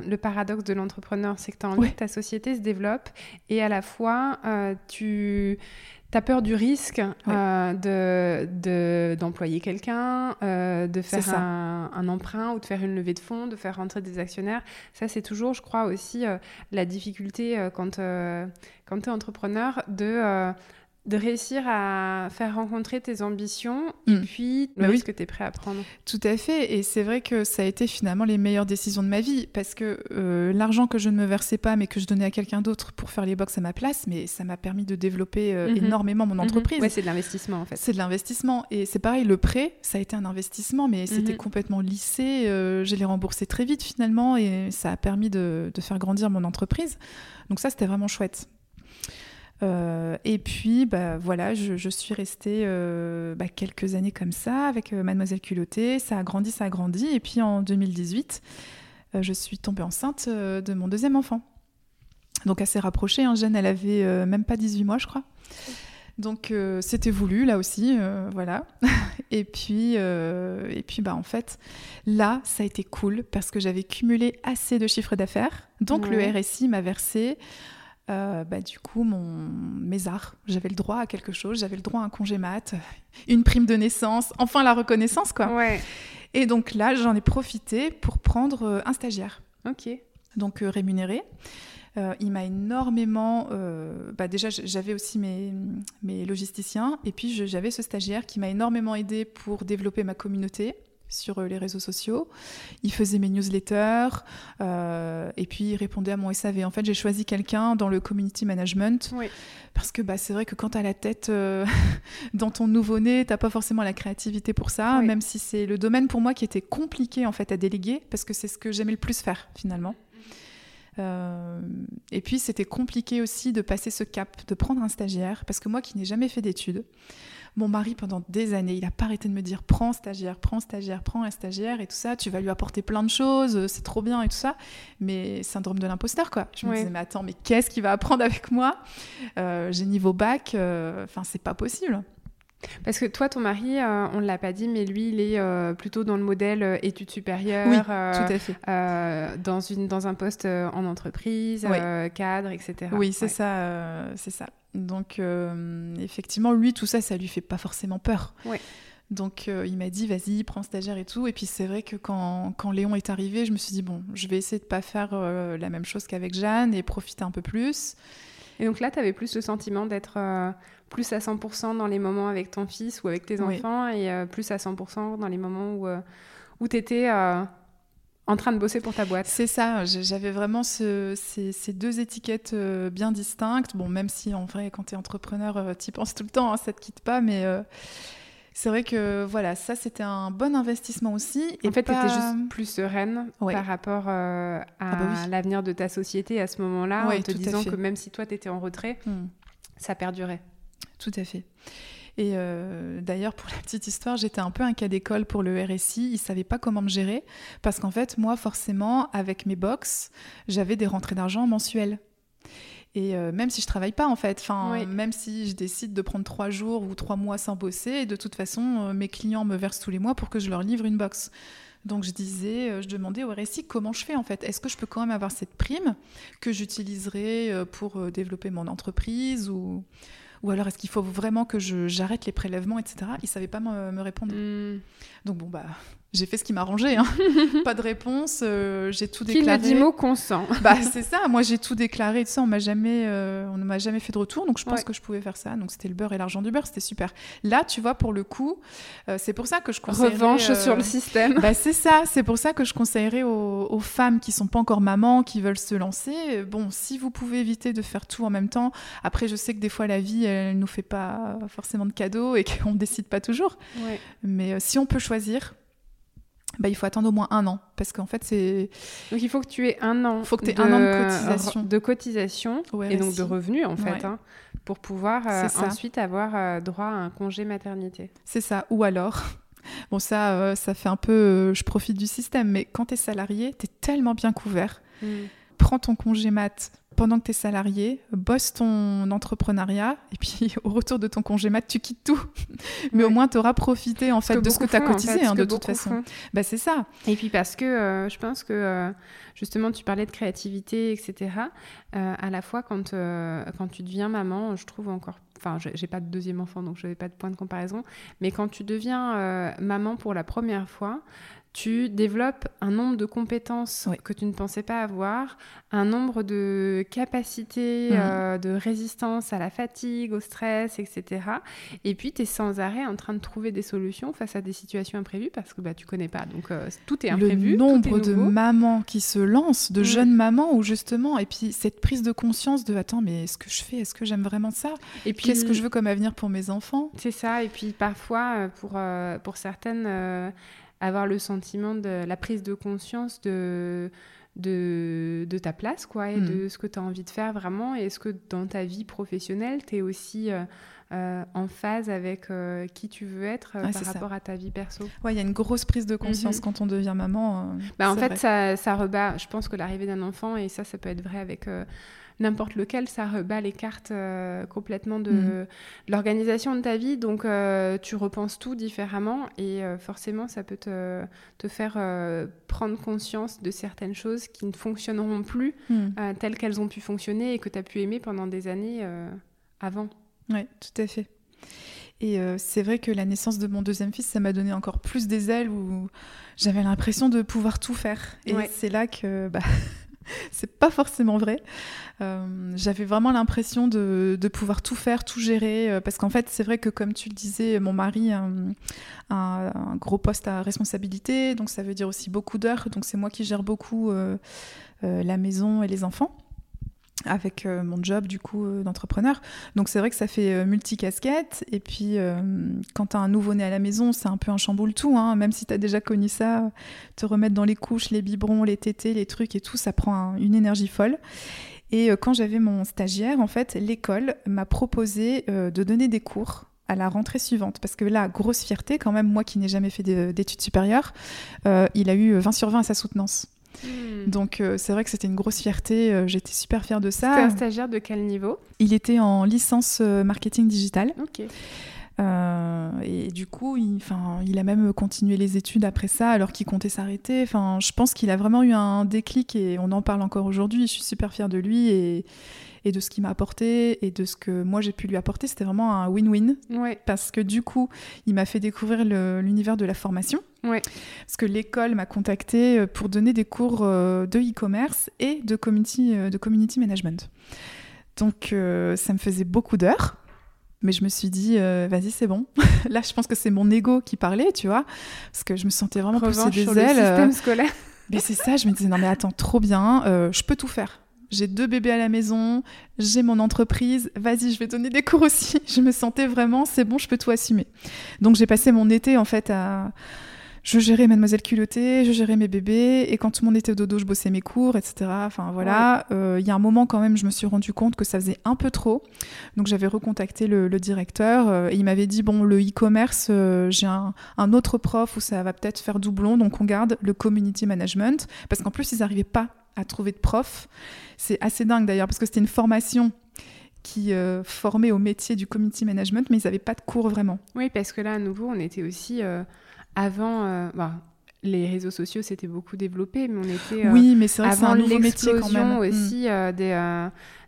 le, le paradoxe de l'entrepreneur. C'est que tu as envie Ouais. que ta société se développe et à la fois, euh, tu as peur du risque euh, de- de- d'employer quelqu'un, euh, de faire un, un emprunt ou de faire une levée de fonds, de faire rentrer des actionnaires. Ça, c'est toujours, je crois, aussi euh, la difficulté euh, quand, euh, quand tu es entrepreneur de. De réussir à faire rencontrer tes ambitions et Mm. puis le Bah oui. que tu es prêt à prendre. Tout à fait, et c'est vrai que ça a été finalement les meilleures décisions de ma vie, parce que euh, l'argent que je ne me versais pas, mais que je donnais à quelqu'un d'autre pour faire les box à ma place, mais ça m'a permis de développer euh, Mhm. énormément mon entreprise. Ouais, c'est de l'investissement en fait. C'est de l'investissement. Et c'est pareil, le prêt, ça a été un investissement, mais c'était Mhm. complètement lissé. Euh, je l'ai remboursé très vite finalement, et ça a permis de, de faire grandir mon entreprise. Donc ça, c'était vraiment chouette. Euh, et puis, bah, voilà, je, je suis restée euh, bah, quelques années comme ça avec euh, Mademoiselle Culottée. Ça a grandi, ça a grandi. Et puis en 2018, euh, je suis tombée enceinte de mon deuxième enfant. Donc assez rapproché. Hein. Jeanne, elle avait même pas 18 mois, je crois. Donc c'était voulu là aussi, voilà. et puis, et puis bah en fait, là, ça a été cool parce que j'avais cumulé assez de chiffre d'affaires. Donc Ouais. le RSI m'a versé euh, bah, du coup, mon, mes arts. J'avais le droit à quelque chose, j'avais le droit à un congé mat, une prime de naissance, enfin la reconnaissance, quoi. Ouais, Et donc là, j'en ai profité pour prendre euh, un stagiaire, ok. donc euh, rémunéré. Euh, il m'a énormément. euh, bah déjà, j'avais aussi mes, mes logisticiens, et puis j'avais ce stagiaire qui m'a énormément aidé pour développer ma communauté sur euh, les réseaux sociaux. Il faisait mes newsletters, euh, et puis il répondait à mon SAV. En fait, j'ai choisi quelqu'un dans le community management Oui. parce que bah, c'est vrai que quand tu as la tête euh, dans ton nouveau-né, tu pas forcément la créativité pour ça, Oui. même si c'est le domaine pour moi qui était compliqué en fait à déléguer, parce que c'est ce que j'aimais le plus faire finalement. et puis c'était compliqué aussi de passer ce cap, de prendre un stagiaire, parce que moi qui n'ai jamais fait d'études, mon mari, pendant des années, il n'a pas arrêté de me dire prends stagiaire, prends stagiaire, prends un stagiaire et tout ça. Tu vas lui apporter plein de choses, c'est trop bien et tout ça. Mais syndrome de l'imposteur, quoi. Je me disais, mais attends, mais qu'est-ce qu'il va apprendre avec moi? Euh, J'ai niveau bac, euh, enfin, c'est pas possible. Parce que toi, ton mari, euh, on ne l'a pas dit, mais lui, il est plutôt dans le modèle études supérieures, oui, tout à fait. dans, une, dans un poste en entreprise, cadre, etc. Oui, c'est ça, c'est ça. Donc, euh, effectivement, lui, tout ça, ça lui fait pas forcément peur. Donc, euh, il m'a dit, vas-y, prends stagiaire et tout. Et puis, c'est vrai que quand, quand, Léon est arrivé, je me suis dit, bon, je vais essayer de pas faire euh, la même chose qu'avec Jeanne et profiter un peu plus. Et donc là, tu avais plus le sentiment d'être plus à 100% dans les moments avec ton fils ou avec tes enfants et plus à 100% dans les moments où, où tu étais en train de bosser pour ta boîte. C'est ça, j'avais vraiment ces, deux étiquettes euh, bien distinctes. Bon, même si en vrai, quand tu es entrepreneur, euh, tu y penses tout le temps, hein, ça te quitte pas, mais euh, c'est vrai que voilà, ça c'était un bon investissement aussi. Et en fait, tu étais juste plus sereine par rapport à ah bah l'avenir de ta société à ce moment-là, en te disant que même si toi tu étais en retrait, hmm. ça perdurait. Tout à fait. Et euh, d'ailleurs, pour la petite histoire, j'étais un peu un cas d'école pour le RSI. Ils ne savaient pas comment me gérer parce qu'en fait, moi, forcément, avec mes box, j'avais des rentrées d'argent mensuelles. Et euh, même si je travaille pas en fait, enfin même si je décide de prendre trois jours ou trois mois sans bosser, de toute façon euh, mes clients me versent tous les mois pour que je leur livre une box. Donc je disais, je demandais au RSI comment je fais en fait. Est-ce que je peux quand même avoir cette prime que j'utiliserai pour développer mon entreprise ou ou alors est-ce qu'il faut vraiment que j'arrête les prélèvements, etc. Ils ne savaient pas me, répondre. Hmm. Donc bon, bah, j'ai fait ce qui m'arrangeait. Hein. pas de réponse, euh, j'ai tout déclaré. Qui ne dit mot consent. bah, c'est ça, moi j'ai tout déclaré tout ça, on, jamais, euh, on ne m'a jamais fait de retour, donc je pense que je pouvais faire ça. Donc c'était le beurre et l'argent du beurre, c'était super. Là, tu vois, pour le coup, euh, c'est pour ça que je conseillerais... Revanche sur le système. Bah, c'est ça, c'est pour ça que je conseillerais aux, femmes qui sont pas encore mamans, qui veulent se lancer, bon, si vous pouvez éviter de faire tout en même temps, après je sais que des fois la vie, elle nous fait pas forcément de cadeaux et qu'on décide pas toujours, mais si on peut choisir, bah, il faut attendre au moins un an. Parce qu'en fait, c'est. Donc, il faut que tu aies un an. Il faut que tu aies un an de cotisation. De cotisation et donc de revenus, en fait, hein, pour pouvoir euh, ensuite avoir euh, droit à un congé maternité. C'est ça. Ou alors. Bon, ça, euh, ça fait un peu. je profite du système, mais quand tu es salarié, tu es tellement bien couvert. Hmm. Prends ton congé mat pendant que tu es salarié, bosse ton entrepreneuriat, et puis au retour de ton congé mat, tu quittes tout. Mais au moins, tu auras profité en fait de ce que tu as cotisé, hein, de toute façon. Bah, c'est ça. Et puis parce que euh, je pense que euh, justement, tu parlais de créativité, etc. Euh, à la fois, quand, quand tu deviens maman, je trouve encore. Enfin, j'ai pas de deuxième enfant, donc je n'avais pas de point de comparaison. Mais quand tu deviens maman pour la première fois, tu développes un nombre de compétences que tu ne pensais pas avoir, un nombre de capacités mhm. euh, de résistance à la fatigue, au stress, etc. Et puis, tu es sans arrêt en train de trouver des solutions face à des situations imprévues parce que bah, tu connais pas. Donc, euh, tout est imprévu. Le nombre de mamans qui se lancent, de jeunes mamans, ou justement, et puis cette prise de conscience de attends, mais est-ce que je fais? Est-ce que j'aime vraiment ça? Et puis, qu'est-ce que je veux comme avenir pour mes enfants? C'est ça. Et puis, parfois, euh, pour, pour certaines avoir le sentiment de la prise de conscience de, de, de ta place quoi, et de mm. ce que tu as envie de faire vraiment. Est-ce que dans ta vie professionnelle, tu es aussi euh, euh, en phase avec euh, qui tu veux être par rapport à ta vie perso? Ouais, il y a une grosse prise de conscience mm-hmm. quand on devient maman. bah, en fait, ça, ça, rebat, je pense que l'arrivée d'un enfant, et ça, ça peut être vrai avec n'importe lequel, ça rebat les cartes euh, complètement de, mm. l'organisation de ta vie. Donc, euh, tu repenses tout différemment et euh, forcément, ça peut te, te faire prendre conscience de certaines choses qui ne fonctionneront plus mm. telles qu'elles ont pu fonctionner et que tu as pu aimer pendant des années avant. Oui, tout à fait. Et c'est vrai que la naissance de mon deuxième fils, ça m'a donné encore plus des ailes où j'avais l'impression de pouvoir tout faire. Et c'est là que bah, c'est pas forcément vrai. Euh, j'avais vraiment l'impression de, pouvoir tout faire, tout gérer, euh, parce qu'en fait, c'est vrai que comme tu le disais, mon mari a un, gros poste à responsabilité, donc ça veut dire aussi beaucoup d'heures, donc c'est moi qui gère beaucoup euh, la maison et les enfants. Avec euh, mon job du coup euh, d'entrepreneur. Donc c'est vrai que ça fait euh, multicasquette. Et puis quand tu un nouveau-né à la maison, c'est un peu un chamboule tout. Hein. Même si tu as déjà connu ça, te remettre dans les couches, les biberons, les tétés, les trucs et tout, ça prend une énergie folle. Et quand j'avais mon stagiaire, en fait, l'école m'a proposé de donner des cours à la rentrée suivante. Parce que là, grosse fierté, quand même, moi qui n'ai jamais fait d'études supérieures, il a eu 20 sur 20 à sa soutenance. Hmm. Donc euh, c'est vrai que c'était une grosse fierté, euh, j'étais super fière de ça. C'était un stagiaire de quel niveau Il était en licence euh, marketing digital. Ok. et du coup, il, il a même continué les études après ça, alors qu'il comptait s'arrêter. Enfin, je pense qu'il a vraiment eu un déclic et on en parle encore aujourd'hui. Je suis super fière de lui et, et de ce qu'il m'a apporté et de ce que moi j'ai pu lui apporter. C'était vraiment un win-win. Ouais. Parce que du coup, il m'a fait découvrir l'univers de la formation. Ouais. Parce que l'école m'a contacté euh, pour donner des cours euh, de e-commerce et de community, euh, de community management. Donc ça me faisait beaucoup d'heures. Mais je me suis dit, vas-y, c'est bon. Là, je pense que c'est mon ego qui parlait, tu vois. Parce que je me sentais vraiment pousser des sur ailes. Le système scolaire. Mais c'est ça, je me disais, non mais attends, trop bien, je peux tout faire j'ai deux bébés à la maison, j'ai mon entreprise, vas-y, je vais donner des cours aussi. Je me sentais vraiment, c'est bon, je peux tout assumer. Donc j'ai passé mon été en fait à... Je gérais Mademoiselle Culottée, je gérais mes bébés, et quand tout le monde était au dodo, je bossais mes cours, etc. Enfin voilà, euh, il y a un moment quand même, je me suis rendu compte que ça faisait un peu trop. Donc j'avais recontacté le, directeur, euh, et il m'avait dit, bon, le e-commerce, euh, j'ai un, un, autre prof où ça va peut-être faire doublon, donc on garde le community management, parce qu'en plus, ils n'arrivaient pas à trouver de profs. C'est assez dingue d'ailleurs parce que c'était une formation qui euh, formait au métier du community management, mais ils n'avaient pas de cours vraiment. Oui, parce que là, à nouveau, on était aussi euh, avant. Euh, bah, les réseaux sociaux s'étaient beaucoup développés, mais on était oui, mais c'est vrai avant un métier quand même. aussi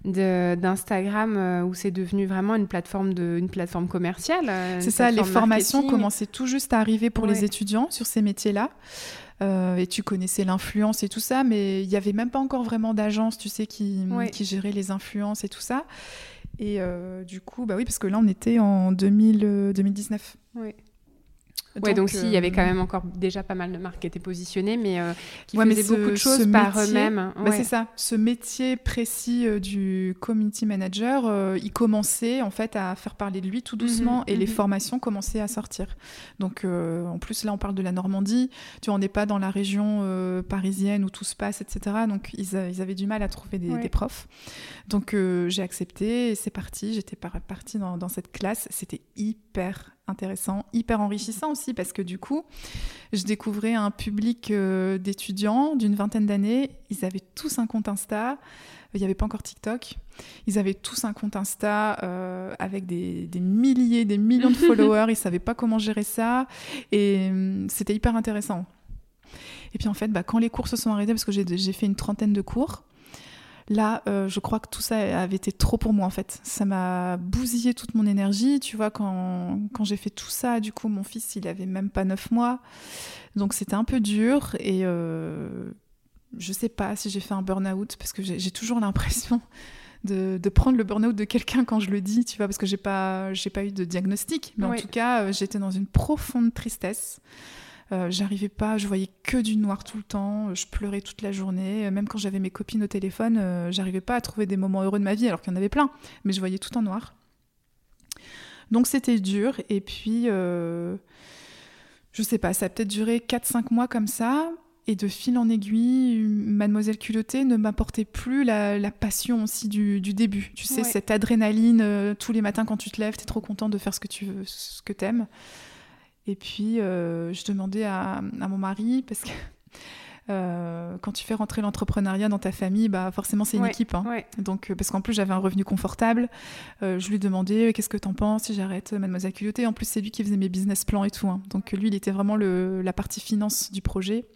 d'Instagram où c'est devenu vraiment une plateforme de une plateforme commerciale. C'est ça, les formations commençaient tout juste à arriver pour les étudiants sur ces métiers-là. Euh, et tu connaissais l'influence et tout ça, mais il n'y avait même pas encore vraiment d'agence, tu sais, qui, qui gérait les influences et tout ça. Et euh, du coup, bah oui, parce que là, on était en 2000, 2019. Oui. Ouais, donc, si, il y avait quand euh, même encore déjà pas mal de marques qui étaient positionnées, mais euh, qui faisaient beaucoup de choses par eux-mêmes. Bah, c'est ça. Ce métier précis euh, du community manager, il commençait en fait à faire parler de lui tout doucement, mhm, et les mhm. formations commençaient à sortir. Donc, en plus, là, on parle de la Normandie. Tu vois, on n'est pas dans la région parisienne où tout se passe, etc. Donc, ils, ils avaient du mal à trouver des, des profs. Donc, j'ai accepté et c'est parti. J'étais partie dans, dans cette classe. C'était hyper intéressant, hyper enrichissant aussi parce que du coup, je découvrais un public euh, d'étudiants d'une vingtaine d'années. Ils avaient tous un compte Insta. Il n'y avait pas encore TikTok. Ils avaient tous un compte Insta euh, avec des, milliers, des millions de followers. Ils ne savaient pas comment gérer ça. Et hum, c'était hyper intéressant. Et puis en fait, bah, quand les cours se sont arrêtés, parce que j'ai fait une trentaine de cours, Là, euh, je crois que tout ça avait été trop pour moi en fait. Ça m'a bousillé toute mon énergie. Tu vois, quand, quand j'ai fait tout ça, du coup, mon fils, il avait même pas neuf mois. Donc c'était un peu dur et euh, je sais pas si j'ai fait un burn-out parce que j'ai toujours l'impression de, de, prendre le burn-out de quelqu'un quand je le dis, tu vois, parce que j'ai pas, j'ai pas eu de diagnostic. Mais en tout cas, euh, j'étais dans une profonde tristesse. Euh, j'arrivais pas, je voyais que du noir tout le temps, je pleurais toute la journée. Même quand j'avais mes copines au téléphone, euh, j'arrivais pas à trouver des moments heureux de ma vie, alors qu'il y en avait plein, mais je voyais tout en noir. Donc c'était dur, et puis euh, je sais pas, ça a peut-être duré 4-5 mois comme ça. Et de fil en aiguille, Mademoiselle Culottée ne m'apportait plus la, passion aussi du, début. Tu sais, cette adrénaline tous les matins quand tu te lèves, tu es trop content de faire ce que tu veux, ce que t'aimes. Et puis, euh, je demandais à, mon mari, parce que euh, quand tu fais rentrer l'entrepreneuriat dans ta famille, bah, forcément, c'est une équipe. Hein. Donc, euh, parce qu'en plus, j'avais un revenu confortable. je lui demandais qu'est-ce que t'en penses si j'arrête Mademoiselle Culotté? En plus, c'est lui qui faisait mes business plans et tout. Hein. Donc, lui, il était vraiment le, la partie finance du projet.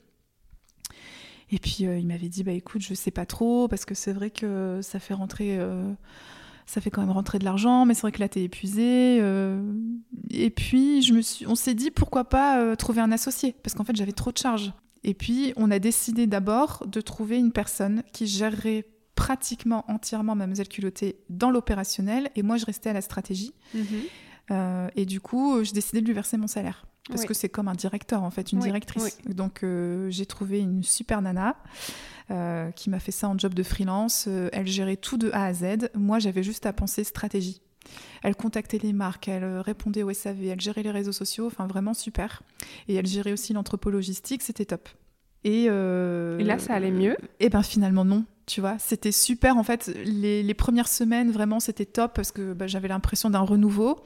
Et puis, il m'avait dit bah écoute, je sais pas trop, parce que c'est vrai que ça fait rentrer ça fait quand même rentrer de l'argent, mais c'est vrai que là, t'es épuisé. Euh, et puis, je me suis, on s'est dit, pourquoi pas euh, trouver un associé? Parce qu'en fait, j'avais trop de charges. Et puis, on a décidé d'abord de trouver une personne qui gérerait pratiquement entièrement Mademoiselle Culottée dans l'opérationnel, et moi, je restais à la stratégie. Mhm. Euh, et du coup, j'ai décidé de lui verser mon salaire. Parce Oui. que c'est comme un directeur en fait, une Oui, directrice. Donc euh, j'ai trouvé une super nana euh, qui m'a fait ça en job de freelance. Euh, elle gérait tout de A à Z. Moi j'avais juste à penser stratégie. Elle contactait les marques, elle répondait au SAV, elle gérait les réseaux sociaux, enfin vraiment super. Et elle gérait aussi l'entrepôt logistique, c'était top. Et, Et là, ça allait mieux? Et ben finalement non, tu vois. C'était super en fait. Les, les premières semaines vraiment c'était top parce que bah, j'avais l'impression d'un renouveau.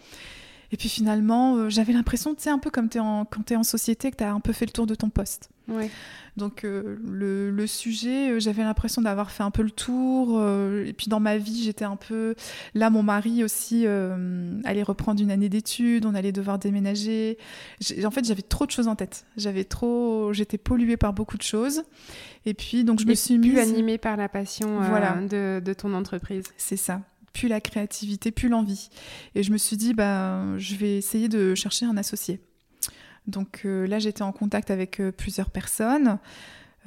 Et puis finalement euh, j'avais l'impression, tu sais, un peu comme es en, quand tu es en société, que tu as un peu fait le tour de ton poste. Ouais. Donc euh, le, le sujet, euh, j'avais l'impression d'avoir fait un peu le tour. euh, et puis dans ma vie, j'étais un peu... Là, mon mari aussi allait reprendre une année d'études, on allait devoir déménager. En fait, j'avais trop de choses en tête. J'avais trop... J'étais polluée par beaucoup de choses. Et puis, donc, je me suis plus mise... animée par la passion Voilà. de, de ton entreprise. C'est ça. Plus la créativité, plus l'envie. Et je me suis dit, bah, je vais essayer de chercher un associé. Donc euh, là, j'étais en contact avec euh, plusieurs personnes,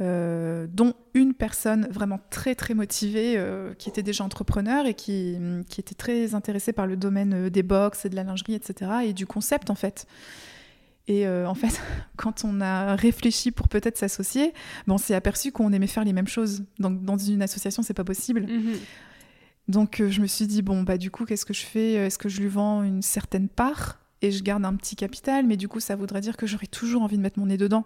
euh, dont une personne vraiment très très motivée, qui était déjà entrepreneur et qui, qui était très intéressée par le domaine des box et de la lingerie, etc. et du concept en fait. Et en fait, quand on a réfléchi pour peut-être s'associer, ben, on s'est aperçu qu'on aimait faire les mêmes choses. Donc dans une association, c'est pas possible. Mhm. Donc euh, je me suis dit, bon, bah du coup, qu'est-ce que je fais? Est-ce que je lui vends une certaine part et je garde un petit capital? Mais du coup, ça voudrait dire que j'aurais toujours envie de mettre mon nez dedans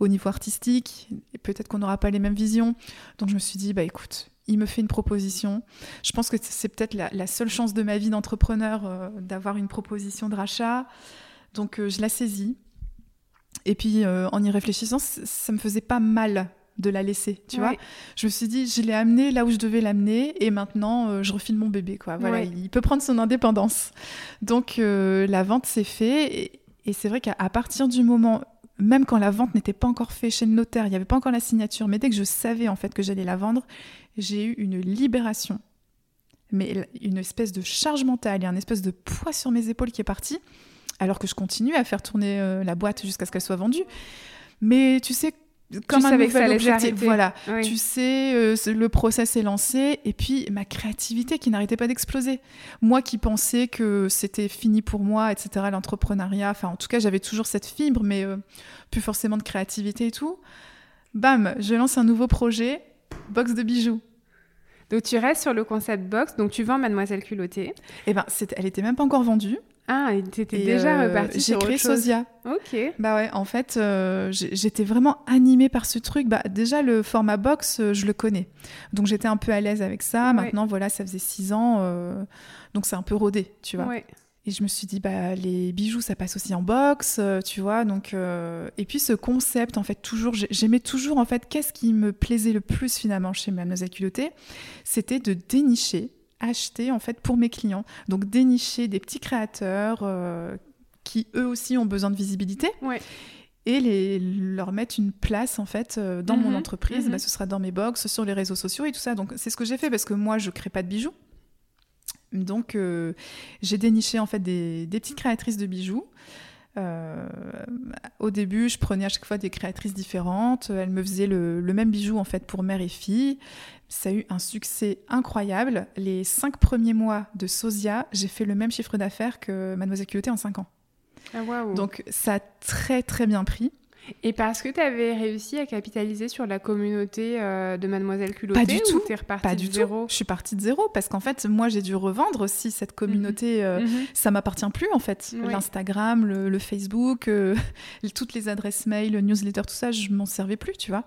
au niveau artistique. Et peut-être qu'on n'aura pas les mêmes visions. Donc je me suis dit, bah écoute, il me fait une proposition. Je pense que c'est peut-être la, seule chance de ma vie d'entrepreneur euh, d'avoir une proposition de rachat. Donc euh, je la saisis. Et puis euh, en y réfléchissant, ça me faisait pas mal de la laisser, tu vois je me suis dit, je l'ai amené là où je devais l'amener et maintenant euh, je refile mon bébé. Quoi. Voilà, Ouais. Il peut prendre son indépendance. Donc euh, la vente s'est faite et, et c'est vrai qu'à partir du moment, même quand la vente n'était pas encore faite chez le notaire, il n'y avait pas encore la signature, mais dès que je savais en fait que j'allais la vendre, j'ai eu une libération. Mais une espèce de charge mentale et un espèce de poids sur mes épaules qui est parti, alors que je continue à faire tourner euh, la boîte jusqu'à ce qu'elle soit vendue. Mais tu sais, comme un savais que ça nouvel allait objectif, s'arrêter. voilà, Oui. tu sais, euh, le process est lancé et puis ma créativité qui n'arrêtait pas d'exploser. Moi qui pensais que c'était fini pour moi, etc., l'entrepreneuriat, enfin en tout cas j'avais toujours cette fibre, mais euh, plus forcément de créativité et tout. Bam, je lance un nouveau projet, box de bijoux. Donc tu restes sur le concept box, donc tu vends Mademoiselle Culottée. Et ben, c'était- elle était même pas encore vendue. Ah, et t'étais déjà euh, reparti J'ai sur créé autre chose. Sosia. Ok. Bah ouais, en fait, euh, j'étais vraiment animée par ce truc. Bah déjà le format box, euh, je le connais, donc j'étais un peu à l'aise avec ça. Ouais. Maintenant, voilà, ça faisait six ans, euh, donc c'est un peu rodé, tu vois. Ouais. Et je me suis dit, bah les bijoux, ça passe aussi en box, tu vois. Donc et puis ce concept, en fait, toujours, j'ai- j'aimais toujours, en fait, qu'est-ce qui me plaisait le plus finalement chez Mademoiselle Culottée, c'était de dénicher, acheter en fait pour mes clients. Donc dénicher des petits créateurs euh, qui eux aussi ont besoin de visibilité Ouais. et les, leur mettre une place en fait euh, dans mon Mhm, entreprise. mhm. Bah, ce sera dans mes box, sur les réseaux sociaux et tout ça. Donc c'est ce que j'ai fait parce que moi je crée pas de bijoux. Donc euh, j'ai déniché en fait des, des petites créatrices de bijoux. Euh, au début, je prenais à chaque fois des créatrices différentes. Elles me faisaient le, le même bijou en fait pour mère et fille. Ça a eu un succès incroyable. Les cinq premiers mois de Sosia, j'ai fait le même chiffre d'affaires que Mademoiselle Culottée en cinq ans. Ah. Donc ça a très très bien pris. Et parce que tu avais réussi à capitaliser sur la communauté euh, de Mademoiselle Culottée Pas du ou tout. t'es reparti Pas de zéro tout. Je suis partie de zéro parce qu'en fait, moi, j'ai dû revendre aussi cette communauté. euh, Mhm. Ça m'appartient plus en fait. L'Instagram, le, le Facebook, euh, toutes les adresses mail, le newsletter, tout ça, je m'en servais plus, tu vois.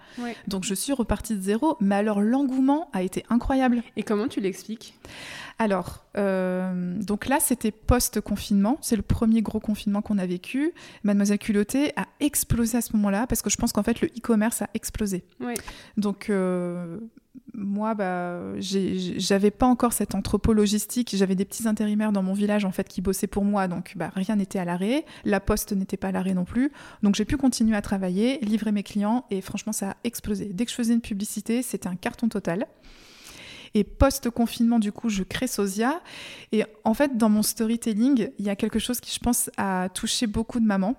Donc je suis repartie de zéro. Mais alors l'engouement a été incroyable. Et comment tu l'expliques? Alors, euh, donc là, c'était post-confinement. C'est le premier gros confinement qu'on a vécu. Mademoiselle Culottée a explosé à ce moment-là parce que je pense qu'en fait, le e-commerce a explosé. Donc, euh, moi, bah, j'avais pas encore cet entrepôt logistique. J'avais des petits intérimaires dans mon village en fait qui bossaient pour moi, donc bah, rien n'était à l'arrêt. La poste n'était pas à l'arrêt non plus. Donc, j'ai pu continuer à travailler, livrer mes clients, et franchement, ça a explosé. Dès que je faisais une publicité, c'était un carton total. Et post-confinement, du coup, je crée Sosia. Et en fait, dans mon storytelling, il y a quelque chose qui, je pense, a touché beaucoup de mamans.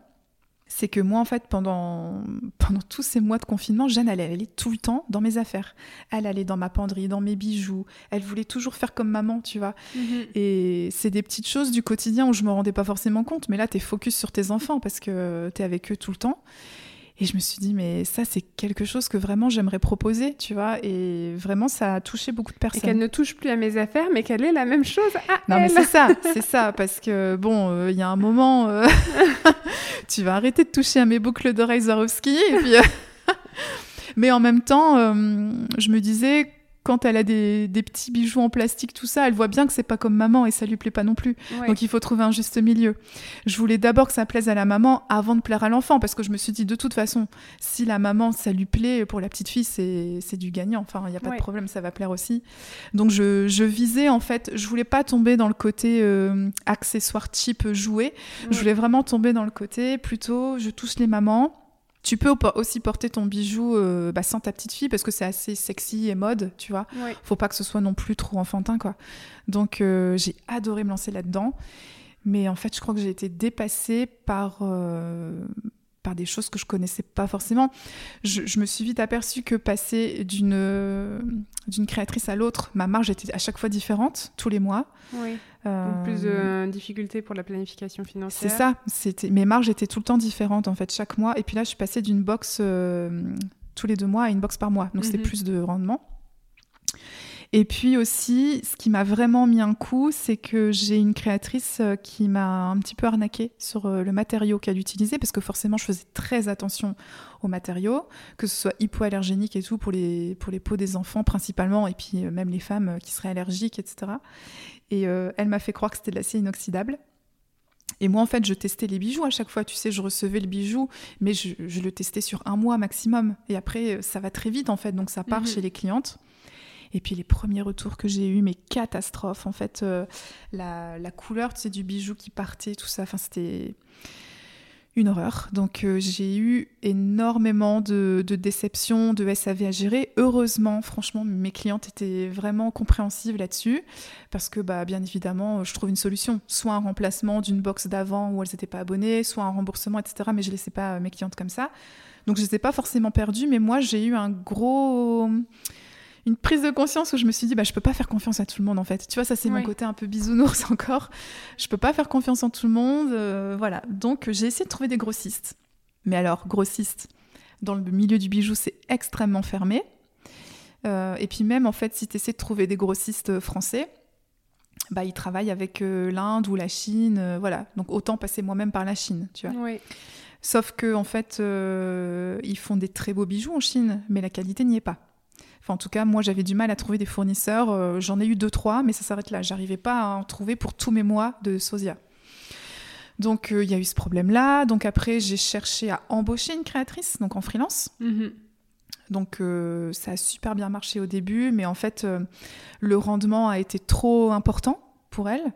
c'est que moi, en fait, pendant, pendant tous ces mois de confinement, Jeanne, elle, allait tout le temps dans mes affaires. Elle allait dans ma penderie, dans mes bijoux. Elle voulait toujours faire comme maman, tu vois. Mhm. Et c'est des petites choses du quotidien où je me rendais pas forcément compte. Mais là, tu es focus sur tes enfants parce que tu es avec eux tout le temps. Et je me suis dit, mais ça, c'est quelque chose que vraiment j'aimerais proposer, tu vois. Et vraiment, ça a touché beaucoup de Et personnes. qu'elle ne touche plus à mes affaires, mais qu'elle est la même chose à Non, mais c'est ça, c'est ça, parce que bon, euh, il y a un moment, euh, tu vas arrêter de toucher à mes boucles d'oreilles Swarovski, et puis. euh, mais en même temps, je me disais, quand elle a des, des petits bijoux en plastique, tout ça, elle voit bien que c'est pas comme maman et ça lui plaît pas non plus. Ouais. Donc il faut trouver un juste milieu. Je voulais d'abord que ça plaise à la maman avant de plaire à l'enfant, parce que je me suis dit, de toute façon, si la maman, ça lui plaît, pour la petite fille, c'est c'est du gagnant. Enfin, il n'y a pas Ouais. de problème, ça va plaire aussi. Donc je, je visais, en fait, je voulais pas tomber dans le côté euh, accessoire cheap jouet. Je voulais vraiment tomber dans le côté plutôt, je touche les mamans. Tu peux au- aussi porter ton bijou euh, bah, sans ta petite fille parce que c'est assez sexy et mode, tu vois Ouais. faut pas que ce soit non plus trop enfantin quoi. Donc euh, j'ai adoré me lancer là-dedans, mais en fait je crois que j'ai été dépassée par euh, par des choses que je connaissais pas forcément. Je, je me suis vite aperçue que passer d'une euh, d'une créatrice à l'autre, ma marge était à chaque fois différente tous les mois. Ouais. Euh, Donc plus de difficultés pour la planification c'est financière. ça, c'était mes marges étaient tout le temps différentes en fait chaque mois. Et puis là, je suis passée d'une box euh, tous les deux mois à une box par mois, donc c'était Mhm. plus de rendement. Et puis aussi, ce qui m'a vraiment mis un coup, c'est que j'ai une créatrice euh, qui m'a un petit peu arnaqué sur euh, le matériau qu'elle utilisait, parce que forcément, je faisais très attention aux matériaux, que ce soit hypoallergénique et tout pour les, pour les peaux des enfants principalement, et puis euh, même les femmes qui seraient allergiques, etc. Et euh, elle m'a fait croire que c'était de l'acier inoxydable. Et moi, en fait, je testais les bijoux à chaque fois. Tu sais, je recevais le bijou, mais je, je le testais sur un mois maximum. Et après, ça va très vite, en fait. Donc, ça part Mhm. chez les clientes. Et puis, les premiers retours que j'ai eus, mais catastrophe. En fait, euh, la, couleur, tu du bijou qui partait, tout ça, c'était une horreur. Donc, euh, j'ai eu énormément de, de déceptions, de SAV à gérer. Heureusement, franchement, mes clientes étaient vraiment compréhensives là-dessus parce que bah, bien évidemment, je trouve une solution, soit un remplacement d'une box d'avant où elles n'étaient pas abonnées, soit un remboursement, etc. Mais je ne laissais pas euh, mes clientes comme ça. Donc je ne les ai pas forcément perdues, mais moi j'ai eu un gros... une prise de conscience où je me suis dit, bah, je peux pas faire confiance à tout le monde en fait. Tu vois, ça c'est mon côté un peu bisounours encore. Je peux pas faire confiance en tout le monde. euh, voilà. Donc j'ai essayé de trouver des grossistes. Mais alors, grossistes, dans le milieu du bijou, c'est extrêmement fermé. Euh, et puis même, en fait, si tu essaies de trouver des grossistes français, bah, ils travaillent avec euh, l'Inde ou la Chine, euh, voilà. Donc autant passer moi-même par la Chine, tu vois. Oui. Sauf que en fait, euh, ils font des très beaux bijoux en Chine, mais la qualité n'y est pas. Enfin, en tout cas, moi, j'avais du mal à trouver des fournisseurs. euh, J'en ai eu deux, trois, mais ça s'arrête là. J'arrivais pas à en trouver pour tous mes mois de Sosia. Donc, euh, il y a eu ce problème-là. Donc, après, j'ai cherché à embaucher une créatrice, donc en freelance. Mhm. Donc euh, ça a super bien marché au début, mais en fait euh, le rendement a été trop important pour elle.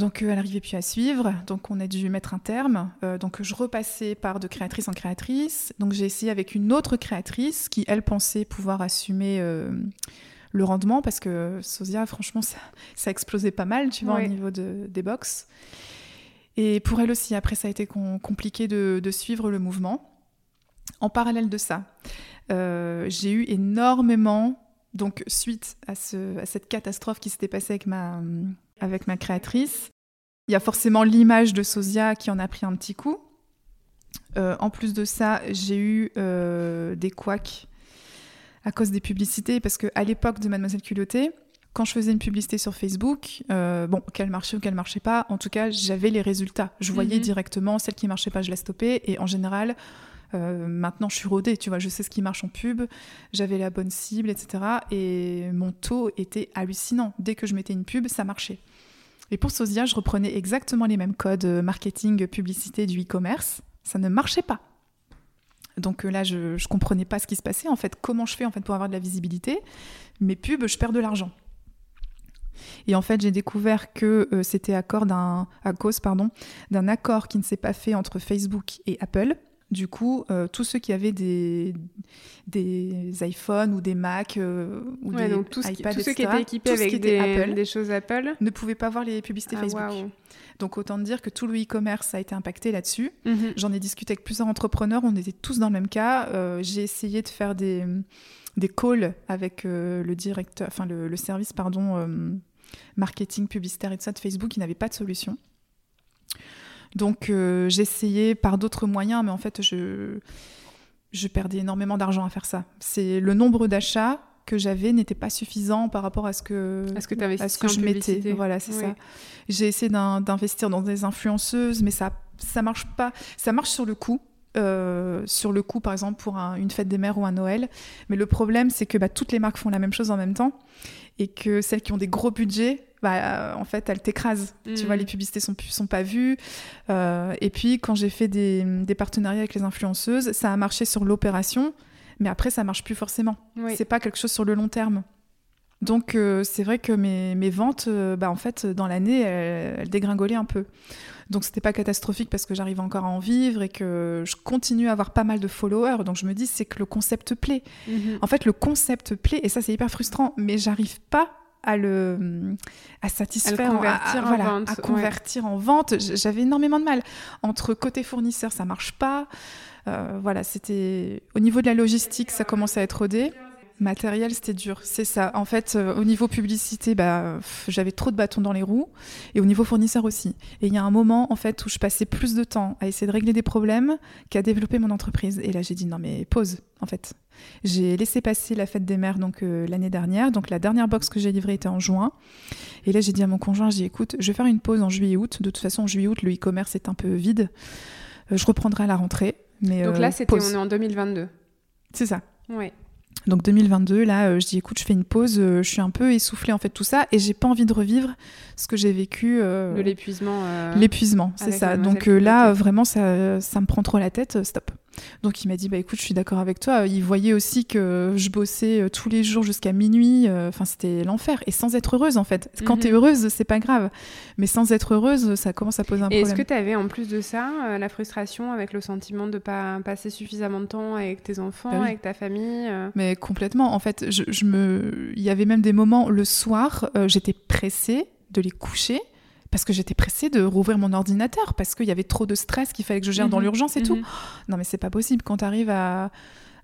Donc euh, elle n'arrivait plus à suivre, donc on a dû mettre un terme. Euh, donc je repassais par de créatrice en créatrice. Donc j'ai essayé avec une autre créatrice qui elle pensait pouvoir assumer euh, le rendement parce que Sosia franchement ça, ça explosait pas mal, tu vois, au niveau de- des box. Et pour elle aussi, après ça a été com- compliqué de- de suivre le mouvement. En parallèle de ça, euh, j'ai eu énormément, donc suite à, ce- à cette catastrophe qui s'était passée avec ma, avec ma créatrice, il y a forcément l'image de Sosia qui en a pris un petit coup. Euh, en plus de ça, j'ai eu euh, des couacs à cause des publicités, parce qu'à l'époque de Mademoiselle Culottée, quand je faisais une publicité sur Facebook, euh, bon, qu'elle marchait ou qu'elle marchait pas, en tout cas, j'avais les résultats. Je voyais Mhm. directement celle qui marchait pas, je la stoppais, et en général, euh, maintenant, je suis rodée, tu vois, je sais ce qui marche en pub, j'avais la bonne cible, etc. Et mon taux était hallucinant. Dès que je mettais une pub, ça marchait. Et pour Sosia, je reprenais exactement les mêmes codes euh, marketing, publicité du e-commerce. Ça ne marchait pas. Donc euh, là, je ne comprenais pas ce qui se passait. En fait, comment je fais en fait pour avoir de la visibilité Mes pubs, je perds de l'argent. Et en fait, j'ai découvert que euh, c'était à, cause d'un- accord qui ne s'est pas fait entre Facebook et Apple. Du coup, euh, tous ceux qui avaient des, des iPhones ou des Mac euh, ou Ouais, des donc tout ce qui- iPads, tous ceux qui etc., étaient équipés avec des, Apple des choses Apple. ne pouvaient pas voir les publicités Ah, Facebook. Donc autant dire que tout le e-commerce a été impacté là-dessus. Mhm. J'en ai discuté avec plusieurs entrepreneurs, on était tous dans le même cas. Euh, j'ai essayé de faire des, des calls avec le directeur, enfin le, le service, pardon, marketing publicitaire et tout ça de Facebook, qui n'avait pas de solution. Donc euh, essayé par d'autres moyens, mais en fait je, je perdais énormément d'argent à faire ça. C'est le nombre d'achats que j'avais n'était pas suffisant par rapport à ce que À ce que à ce que je mettais. Voilà, c'est Oui. ça. J'ai essayé d'in- d'investir dans des influenceuses, mais ça ça marche pas. Ça marche sur le coup. euh, sur le coup, par exemple, pour un- une fête des mères ou un Noël. Mais le problème, c'est que bah, toutes les marques font la même chose en même temps et que celles qui ont des gros budgets, bah, en fait, elles t'écrasent. Tu Mhm. vois, les publicités sont, sont pas vues. Euh, et puis, quand j'ai fait des, des partenariats avec les influenceuses, ça a marché sur l'opération, mais après, ça marche plus forcément. Oui. C'est pas quelque chose sur le long terme. Donc euh, c'est vrai que mes, mes ventes, euh, bah, en fait, dans l'année, elles, elles dégringolaient un peu. Donc c'était pas catastrophique parce que j'arrive encore à en vivre et que je continue à avoir pas mal de followers. Donc je me dis c'est que le concept plaît. Mhm. En fait le concept plaît et ça c'est hyper frustrant, mais j'arrive pas à le à satisfaire, convertir en voilà, vente, à ouais. convertir en vente. J'avais énormément de mal. Entre côté fournisseur, ça marche pas. Euh, voilà, c'était au niveau de la logistique, ça commence à être rodé. Matériel, c'était dur, c'est ça. En fait, euh, au niveau publicité, bah, j'avais trop de bâtons dans les roues, et au niveau fournisseur aussi. Et il y a un moment, en fait, où je passais plus de temps à essayer de régler des problèmes qu'à développer mon entreprise. Et là, j'ai dit non, mais pause, en fait. J'ai laissé passer la fête des mères donc euh, l'année dernière. Donc la dernière box que j'ai livrée était en juin. Et là, j'ai dit à mon conjoint, j'ai écoute, je vais faire une pause en juillet-août. De toute façon, en juillet-août, le e-commerce est un peu vide. Euh, je reprendrai à la rentrée. Mais Donc là, c'était on est en 2022. C'est ça. Oui. Donc 2022, là, euh, je dis écoute, je fais une pause, euh, je suis un peu essoufflée en fait tout ça, et j'ai pas envie de revivre ce que j'ai vécu. euh, De l'épuisement. euh, L'épuisement, c'est ça. Donc là, vraiment, ça, ça me prend trop la tête, stop. Donc il m'a dit, bah écoute, je suis d'accord avec toi. Il voyait aussi que je bossais euh, tous les jours jusqu'à minuit. euh, Enfin, c'était l'enfer. Et sans être heureuse, en fait. Quand t'es heureuse, c'est pas grave. Mais sans être heureuse, ça commence à poser un Et est-ce problème. que tu avais en plus de ça euh, la frustration avec le sentiment de pas passer suffisamment de temps avec tes enfants, Bah oui. avec ta famille Mais complètement. En fait, je, je me... il y avait même des moments le soir, euh, j'étais pressée de les coucher parce que j'étais pressée de rouvrir mon ordinateur parce qu'il y avait trop de stress qu'il fallait que je gère dans Mhm. l'urgence et tout. Mhm. Non, mais c'est pas possible quand t'arrives à,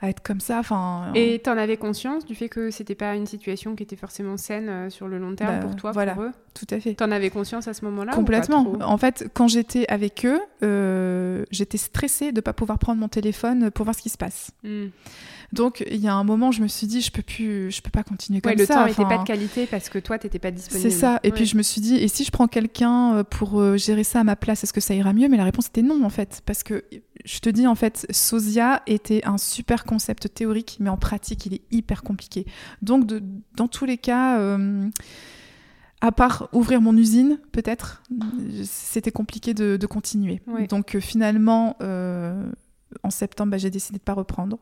à être comme ça. Enfin. Et t'en avais conscience du fait que c'était pas une situation qui était forcément saine euh, sur le long terme Bah, pour toi, voilà. pour eux? tout à fait. T'en avais conscience à ce moment-là Complètement. En fait, quand j'étais avec eux, euh, j'étais stressée de pas pouvoir prendre mon téléphone pour voir ce qui se passe. Hmm. Donc, il y a un moment, je me suis dit, je peux plus, je peux pas continuer comme Ouais, le ça. temps n'était pas de qualité parce que toi, t'étais pas disponible. C'est ça. Et Ouais. puis je me suis dit, et si je prends quelqu'un euh, pour euh, gérer ça à ma place, est-ce que ça ira mieux? Mais la réponse était non, en fait. Parce que je te dis, en fait, Sosia était un super concept théorique, mais en pratique, il est hyper compliqué. Donc, de- dans tous les cas, euh, à part ouvrir mon usine, peut-être, c'était compliqué de, de continuer. Ouais. Donc, finalement, euh, en septembre, bah, j'ai décidé de pas reprendre.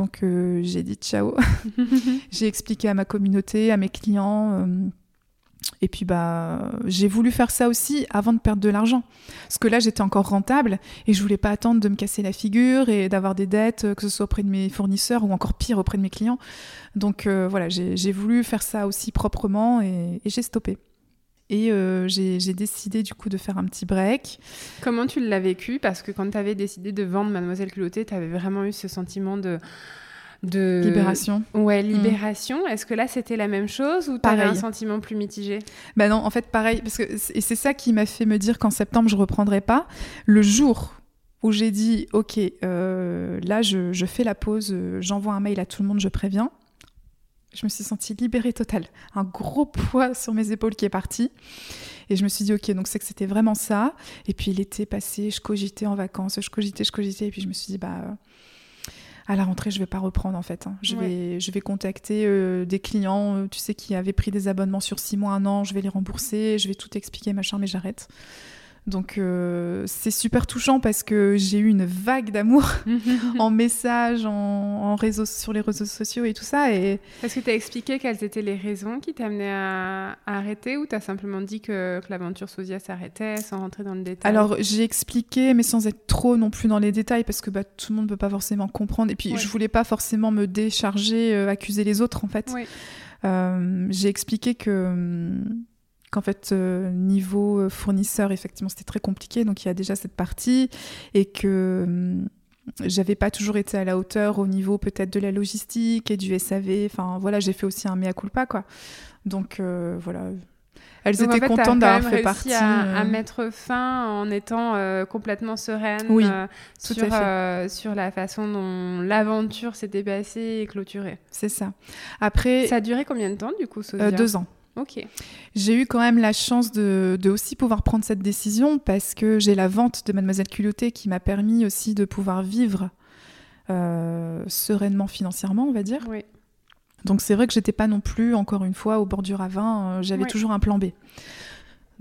Donc, euh, j'ai dit ciao. J'ai expliqué à ma communauté, à mes clients. euh, et puis bah j'ai voulu faire ça aussi avant de perdre de l'argent. Parce que là j'étais encore rentable et je voulais pas attendre de me casser la figure et d'avoir des dettes, euh, que ce soit auprès de mes fournisseurs ou encore pire auprès de mes clients. Donc euh, voilà, j'ai j'ai voulu faire ça aussi proprement et, et j'ai stoppé. Et euh, j'ai décidé du coup de faire un petit break. Comment tu l'as vécu? Parce que quand tu avais décidé de vendre Mademoiselle Culottée, tu avais vraiment eu ce sentiment de. de... Libération. Ouais, libération. Est-ce que là, c'était la même chose ou tu avais un Pareil. sentiment plus mitigé? Bah non, en fait, pareil, parce que et c'est ça qui m'a fait me dire qu'en septembre je reprendrai pas. Le jour où j'ai dit, ok, euh, là je, je fais la pause, euh, j'envoie un mail à tout le monde, je préviens. Je me suis sentie libérée totale, un gros poids sur mes épaules qui est parti. Et je me suis dit, ok, donc c'est que c'était vraiment ça. Et puis l'été passé, je cogitais en vacances, je cogitais, je cogitais, et puis je me suis dit, bah euh, à la rentrée, je vais pas reprendre en fait. hein. Je, Ouais. vais, je vais contacter euh, des clients, euh, tu sais, qui avaient pris des abonnements sur six mois, un an, je vais les rembourser, je vais tout expliquer, machin, mais j'arrête. Donc euh, c'est super touchant parce que j'ai eu une vague d'amour en messages, en, réseaux, sur les réseaux sociaux et tout ça. Et... Est-ce que tu as expliqué quelles étaient les raisons qui t'amenaient à, à, arrêter ou tu as simplement dit que, l'aventure Sosia s'arrêtait sans rentrer dans le détail? Alors j'ai expliqué mais sans être trop non plus dans les détails parce que bah, tout le monde ne peut pas forcément comprendre. Et puis je voulais pas forcément me décharger, euh, accuser les autres en fait. Euh, j'ai expliqué que hum, qu'en fait, euh, niveau euh, fournisseur, effectivement, c'était très compliqué. Donc, il y a déjà cette partie. Et que hum, j'avais pas toujours été à la hauteur au niveau peut-être de la logistique et du SAV. Enfin, voilà, j'ai fait aussi un mea culpa, quoi. Donc, euh, voilà. Elles étaient contentes d'avoir fait partie. À, à mettre fin en étant complètement sereine oui, sur, sur la façon dont l'aventure s'était passée et clôturée. C'est ça. Après. Ça a duré combien de temps, du coup, Deux ans. Ok. J'ai eu quand même la chance de, aussi pouvoir prendre cette décision parce que j'ai la vente de Mademoiselle Culottée qui m'a permis aussi de pouvoir vivre euh, sereinement financièrement, on va dire. Oui. Donc c'est vrai que j'étais pas non plus, encore une fois, au bord du ravin. Euh, j'avais toujours un plan B.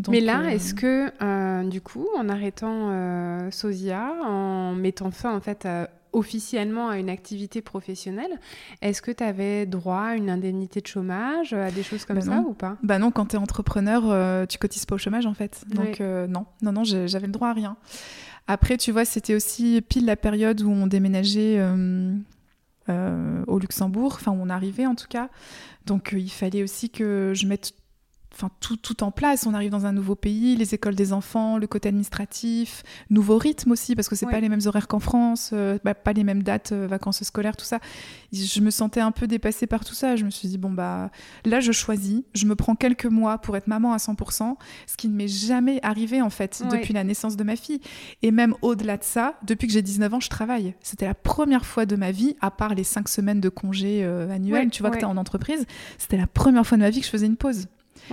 Mais là, euh, est-ce que, du coup, en arrêtant Sosia, en mettant fin en fait à officiellement à une activité professionnelle, est-ce que tu avais droit à une indemnité de chômage, à des choses comme bah ça ou pas? Bah non, quand tu es entrepreneur, euh, tu cotises pas au chômage en fait. Donc euh, non, non, non, j'avais le droit à rien. Après, tu vois, c'était aussi pile la période où on déménageait euh, au Luxembourg, enfin où on arrivait en tout cas. Donc il fallait aussi que je mette enfin tout, tout en place. On arrive dans un nouveau pays, les écoles des enfants, le côté administratif, nouveau rythme aussi parce que c'est pas les mêmes horaires qu'en France, euh, bah, pas les mêmes dates, euh, vacances scolaires, tout ça. Je me sentais un peu dépassée par tout ça. Je me suis dit bon bah là je choisis, je me prends quelques mois pour être maman à 100%, ce qui ne m'est jamais arrivé en fait depuis la naissance de ma fille. Et même au-delà de ça, depuis que j'ai 19 ans, je travaille. C'était la première fois de ma vie, à part les 5 semaines de congés euh, annuels, tu vois que tu en entreprise, c'était la première fois de ma vie que je faisais une pause.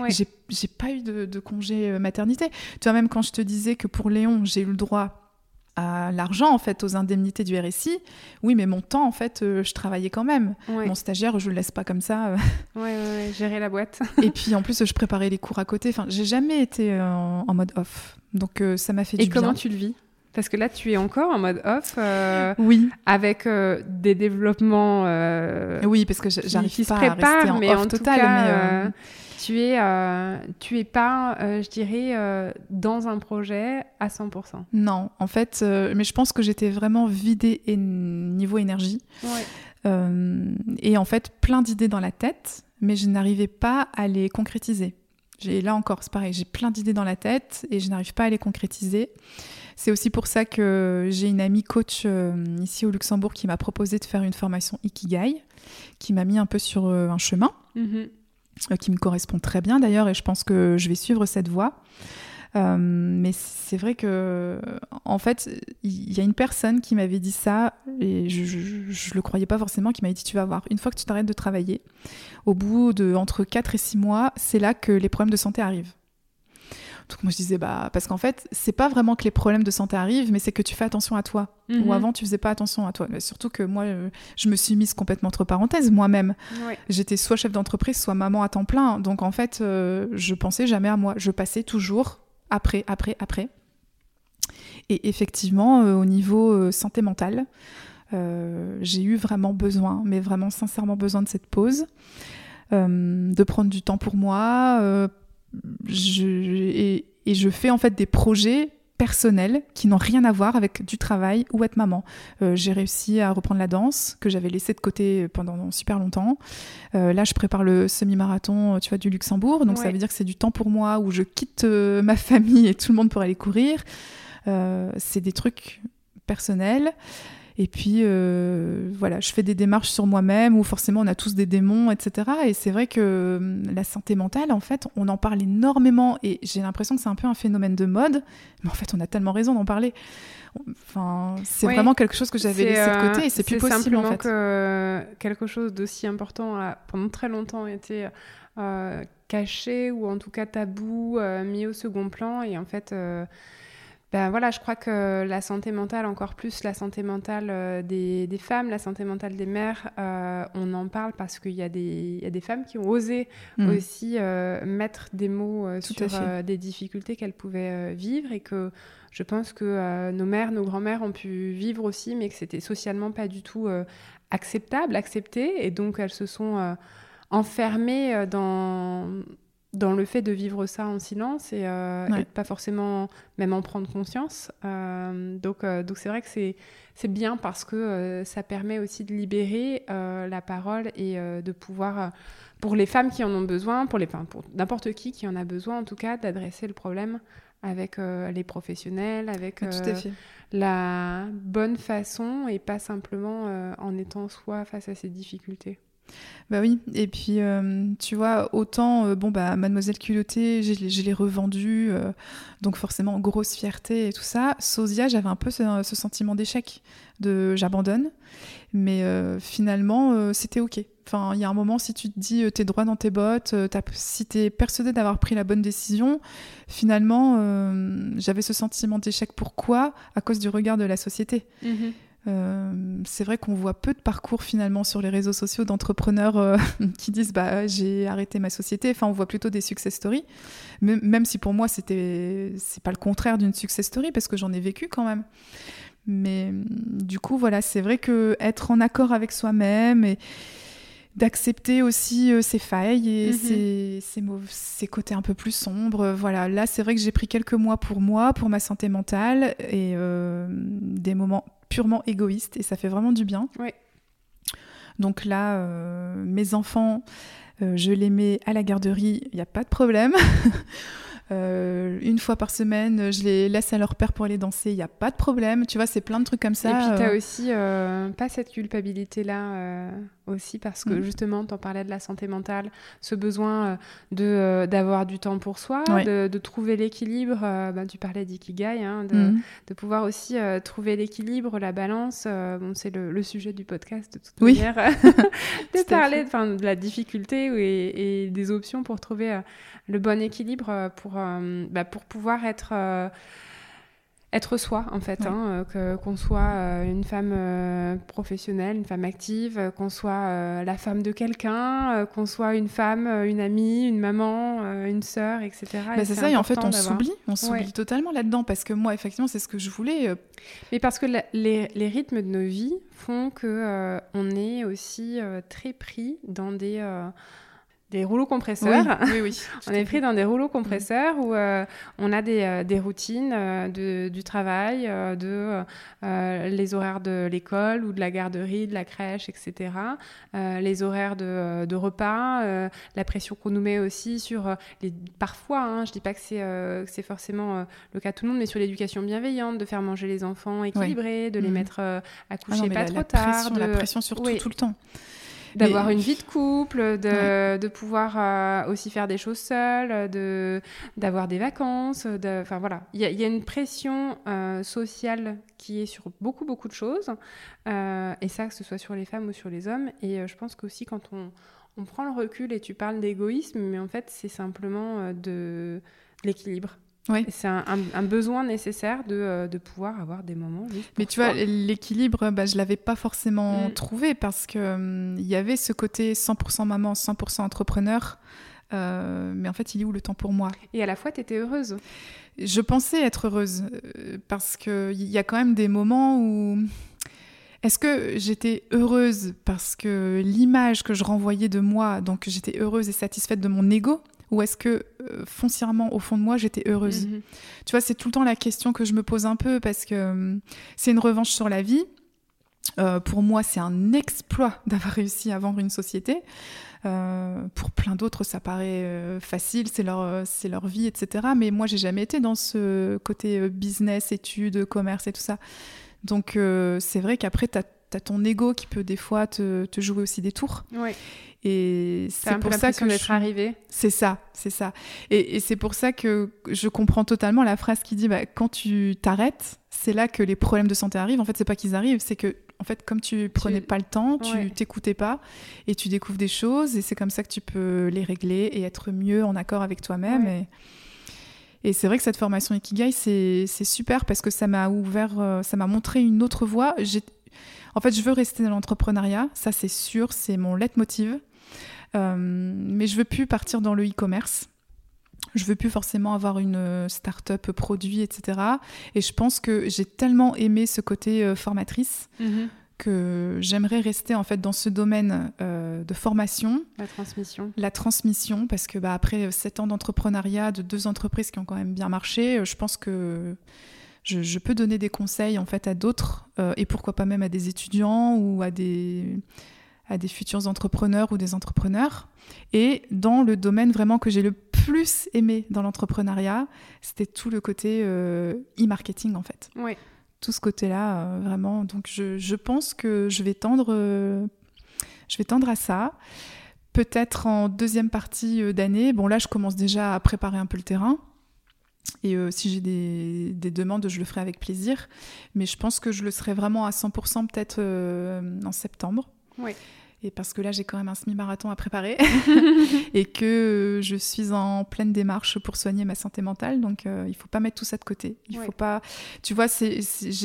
J'ai pas eu de, congé euh, maternité. Tu vois, même quand je te disais que pour Léon, j'ai eu le droit à l'argent, en fait, aux indemnités du RSI, oui, mais mon temps, en fait, euh, je travaillais quand même. Mon stagiaire, je le laisse pas comme ça. Euh. Ouais, gérer la boîte. Et puis, en plus, je préparais les cours à côté. Enfin, j'ai jamais été en, mode off. Donc, ça m'a fait du bien. Et comment tu le vis? Parce que là, tu es encore en mode off. oui. Avec des développements. oui, parce que j'arrive pas à rester en mais off en total. mais, tu es, euh, tu es pas, euh, je dirais, euh, dans un projet à 100%. Non, en fait, mais je pense que j'étais vraiment vidée niveau énergie. et en fait, plein d'idées dans la tête, mais je n'arrivais pas à les concrétiser. Là encore, c'est pareil, j'ai plein d'idées dans la tête et je n'arrive pas à les concrétiser. C'est aussi pour ça que j'ai une amie coach ici au Luxembourg qui m'a proposé de faire une formation Ikigai, qui m'a mis un peu sur un chemin. Euh, qui me correspond très bien d'ailleurs, et je pense que je vais suivre cette voie. Euh, mais c'est vrai que, en fait, il y a une personne qui m'avait dit ça, et je ne le croyais pas forcément, qui m'avait dit Tu vas voir, une fois que tu t'arrêtes de travailler, au bout de entre 4 et 6 mois, c'est là que les problèmes de santé arrivent. Donc moi je disais bah parce qu'en fait c'est pas vraiment que les problèmes de santé arrivent, mais c'est que tu fais attention à toi. Ou mhm. avant tu faisais pas attention à toi. Mais surtout que moi euh, je me suis mise complètement entre parenthèses moi-même. J'étais soit chef d'entreprise, soit maman à temps plein. Donc en fait euh, je pensais jamais à moi. Je passais toujours après, après, après. Et effectivement euh, au niveau santé mentale, j'ai eu vraiment besoin, mais vraiment sincèrement besoin de cette pause. de prendre du temps pour moi, je, et, je fais en fait des projets personnels qui n'ont rien à voir avec du travail ou être maman. Euh, j'ai réussi à reprendre la danse que j'avais laissé de côté pendant super longtemps. Euh, là, je prépare le semi-marathon, tu vois, du Luxembourg, donc ça veut dire que c'est du temps pour moi où je quitte euh, ma famille et tout le monde pour aller courir. c'est des trucs personnels. Et puis, euh, voilà, je fais des démarches sur moi-même où forcément on a tous des démons, etc. Et c'est vrai que hum, la santé mentale, en fait, on en parle énormément et j'ai l'impression que c'est un peu un phénomène de mode. Mais en fait, on a tellement raison d'en parler. Enfin, c'est vraiment quelque chose que j'avais laissé de côté et c'est plus possible simplement en fait. que quelque chose d'aussi important a pendant très longtemps été euh, caché ou en tout cas tabou, euh, mis au second plan et en fait ben voilà, je crois que la santé mentale, encore plus la santé mentale euh, des, des, femmes, la santé mentale des mères, euh, on en parle parce qu'il y, y, a des femmes qui ont osé mm. aussi euh, mettre des mots sur des difficultés qu'elles pouvaient vivre et que je pense que nos mères, nos grands-mères ont pu vivre aussi, mais que c'était socialement pas du tout acceptable, accepté, et donc elles se sont enfermées dans dans le fait de vivre ça en silence et, euh, pas forcément même en prendre conscience. Euh, donc euh, donc c'est vrai que c'est c'est bien parce que ça permet aussi de libérer la parole et de pouvoir pour les femmes qui en ont besoin, pour les pour n'importe qui qui en a besoin en tout cas d'adresser le problème avec les professionnels, avec la bonne façon et pas simplement en étant soi face à ces difficultés. Bah oui, et puis euh, tu vois, autant, euh, bon, bah, Mademoiselle Culottée, je l'ai revendue, euh, donc forcément, grosse fierté et tout ça. Sosia, j'avais un peu ce, sentiment d'échec, de j'abandonne, mais finalement, c'était OK. Enfin, il y a un moment, si tu te dis, t'es droit dans tes bottes, si t'es persuadé d'avoir pris la bonne décision, finalement, j'avais ce sentiment d'échec. Pourquoi? À cause du regard de la société. Mm-hmm. Euh, c'est vrai qu'on voit peu de parcours finalement sur les réseaux sociaux d'entrepreneurs euh, qui disent bah j'ai arrêté ma société. Enfin, on voit plutôt des success stories. même si pour moi c'était c'est pas le contraire d'une success story parce que j'en ai vécu quand même. Mais du coup voilà, c'est vrai que être en accord avec soi-même et d'accepter aussi euh, ses failles et mm-hmm. ses, ses, côtés un peu plus sombres. Voilà, là c'est vrai que j'ai pris quelques mois pour moi, pour ma santé mentale et des moments purement égoïste et ça fait vraiment du bien. Donc là, euh, mes enfants, euh, je les mets à la garderie, il n'y a pas de problème. Euh, une fois par semaine, je les laisse à leur père pour aller danser, il n'y a pas de problème. Tu vois, c'est plein de trucs comme ça. Et puis, tu as aussi pas cette culpabilité-là aussi parce que mm. justement, tu en parlais de la santé mentale, ce besoin euh, de euh, d'avoir du temps pour soi, de, de, trouver l'équilibre. Euh, ben, tu parlais d'ikigai, hein, de, mm. de, pouvoir aussi trouver l'équilibre, la balance. bon, c'est le, le, sujet du podcast de toute manière, de parler de la difficulté et, et, des options pour trouver le bon équilibre pour, bah, pour pouvoir être être soi en fait, hein, que, qu'on soit euh, une femme euh, professionnelle, une femme active, qu'on soit euh, la femme de quelqu'un, qu'on soit une femme, une amie, une maman, une sœur, etc. Bah, c'est, ça, et en fait on s'oublie, on s'oublie totalement là-dedans parce que moi effectivement c'est ce que je voulais. Mais parce que les, les, rythmes de nos vies font que on est aussi très pris dans des des rouleaux compresseurs. Oui, oui, on est pris dans des rouleaux compresseurs où euh, on a des, euh, des routines euh, de, du travail, de les horaires de l'école ou de la garderie, de la crèche, etc. les horaires de, de repas, la pression qu'on nous met aussi sur les... Parfois, hein, je dis pas que c'est c'est forcément le cas de tout le monde, mais sur l'éducation bienveillante, de faire manger les enfants équilibrés, de les mmh. mettre à ah coucher pas trop tard. de... La pression surtout tout le temps d'avoir une vie de couple, de, de pouvoir euh, aussi faire des choses seules, de d'avoir des vacances, enfin voilà, il y, y, a une pression euh, sociale qui est sur beaucoup beaucoup de choses, euh, et ça que ce soit sur les femmes ou sur les hommes, et je pense qu'aussi quand on, on prend le recul et tu parles d'égoïsme, mais en fait c'est simplement de l'équilibre. Oui. C'est un, besoin nécessaire de, euh, de, pouvoir avoir des moments. Mais tu vois, l'équilibre, bah, je l'avais pas forcément mm. trouvé parce que hum, y avait ce côté 100% maman, 100% entrepreneur. Euh, mais en fait, il est où le temps pour moi? Et à la fois, tu étais heureuse Je pensais être heureuse euh, parce qu'il y a quand même des moments où. Est-ce que j'étais heureuse parce que l'image que je renvoyais de moi, donc j'étais heureuse et satisfaite de mon ego? Ou est-ce que euh, foncièrement au fond de moi j'étais heureuse mhm. Tu vois, c'est tout le temps la question que je me pose un peu parce que euh, c'est une revanche sur la vie. Euh, pour moi, c'est un exploit d'avoir réussi à vendre une société. pour plein d'autres, ça paraît facile, c'est leur, c'est leur vie, etc. Mais moi, j'ai jamais été dans ce côté business, études, commerce et tout ça. Donc, c'est vrai qu'après, tu as as ton ego qui peut des fois te, te jouer aussi des tours. Oui. Et c'est pour ça que d'être arrivé. C'est ça, c'est ça. Et, et c'est pour ça que je comprends totalement la phrase qui dit bah, quand tu t'arrêtes, c'est là que les problèmes de santé arrivent. En fait, c'est pas qu'ils arrivent, c'est que en fait, comme tu prenais pas le temps, tu t'écoutais pas et tu découvres des choses et c'est comme ça que tu peux les régler et être mieux en accord avec toi-même. Et, Et c'est vrai que cette formation Ikigai, c'est super parce que ça m'a ouvert, euh, ça m'a montré une autre voie. En fait, je veux rester dans l'entrepreneuriat, ça c'est sûr, c'est mon leitmotiv. Euh, mais je veux plus partir dans le e-commerce. Je veux plus forcément avoir une euh, start-up produit, etc. Et je pense que j'ai tellement aimé ce côté formatrice. Mm-hmm que j'aimerais rester en fait dans ce domaine euh, de formation. La transmission. La transmission, parce que bah, après sept ans d'entrepreneuriat, de deux entreprises qui ont quand même bien marché, euh, je pense que je, peux donner des conseils en fait à d'autres euh, et pourquoi pas même à des étudiants ou à des à des futurs entrepreneurs ou des entrepreneurs. Et dans le domaine vraiment que j'ai le plus aimé dans l'entrepreneuriat, c'était tout le côté e-marketing en fait. Oui tout ce côté-là, euh, vraiment. Donc je, pense que je vais tendre, euh, je vais tendre à ça. Peut-être en deuxième partie euh, d'année. Bon, là, je commence déjà à préparer un peu le terrain. Et si j'ai des, des, demandes, je le ferai avec plaisir. Mais je pense que je le serai vraiment à 100% peut-être en septembre. Oui et parce que là j'ai quand même un semi-marathon à préparer et que je suis en pleine démarche pour soigner ma santé mentale donc euh, il faut pas mettre tout ça de côté il faut pas tu vois j'ai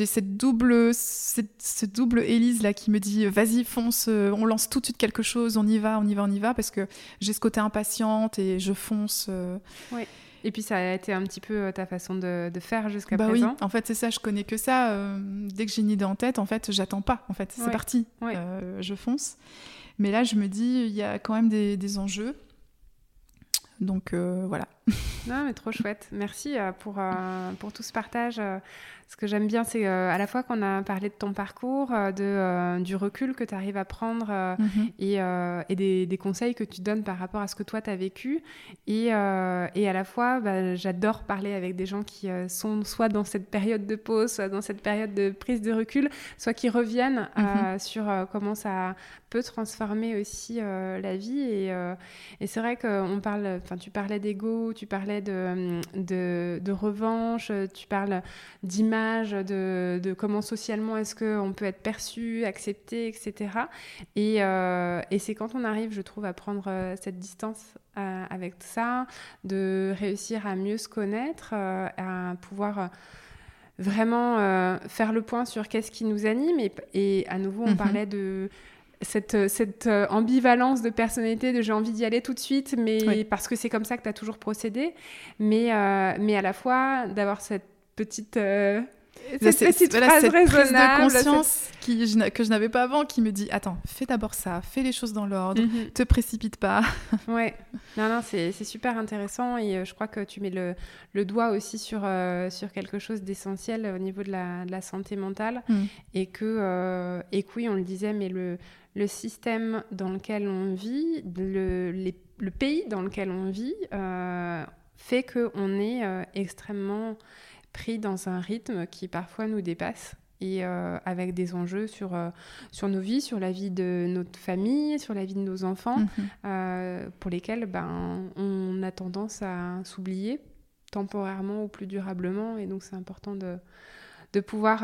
cette double cette, double Élise là qui me dit vas-y fonce euh, on lance tout de suite quelque chose on y va on y va on y va parce que j'ai ce côté impatiente et je fonce euh. Et puis ça a été un petit peu ta façon de, faire jusqu'à bah présent. Oui, en fait c'est ça, je connais que ça. dès que j'ai une idée en tête, en fait j'attends pas. En fait c'est parti, je fonce. Mais là, je me dis, il y a quand même des, enjeux. Donc euh, voilà. Non, mais trop chouette. Merci euh, pour, euh, pour tout ce partage ce que j'aime bien, c'est euh, à la fois qu'on a parlé de ton parcours, euh, de, euh, du recul que tu arrives à prendre mhm. et, et des, des, conseils que tu donnes par rapport à ce que toi tu as vécu. Et, et à la fois, bah, j'adore parler avec des gens qui sont soit dans cette période de pause, soit dans cette période de prise de recul, soit qui reviennent mhm. sur comment ça peut transformer aussi la vie. Et, et c'est vrai qu'on parle, enfin, tu parlais d'ego, tu parlais de, de, de revanche, tu parles d'image de, comment socialement est-ce qu'on peut être perçu, accepté, etc. Euh, et, c'est quand on arrive, je trouve, à prendre euh, cette distance euh, avec ça, de réussir à mieux se connaître, à pouvoir vraiment faire le point sur qu'est-ce qui nous anime. Et, à nouveau, on mhm. parlait de cette, cette, ambivalence de personnalité, de j'ai envie d'y aller tout de suite, mais parce que c'est comme ça que tu as toujours procédé, mais, mais à la fois d'avoir cette petite euh, cette petite phrase raisonnable, de conscience qui, que je n'avais pas avant, qui me dit attends, fais d'abord ça, fais les choses dans l'ordre, mhm. te précipite pas. ouais, non, non, c'est super intéressant et euh, je crois que tu mets le, le doigt aussi sur, euh, sur quelque chose d'essentiel au niveau de la, de la santé mentale mm. et, que, et que oui, on le disait, mais le, le système dans lequel on vit, le, le pays dans lequel on vit, fait qu'on est extrêmement pris dans un rythme qui parfois nous dépasse et euh, avec des enjeux sur, euh, sur nos vies, sur la vie de notre famille, sur la vie de nos enfants, mhm. euh, pour lesquels ben, on a tendance à s'oublier temporairement ou plus durablement. Et donc c'est important de, de pouvoir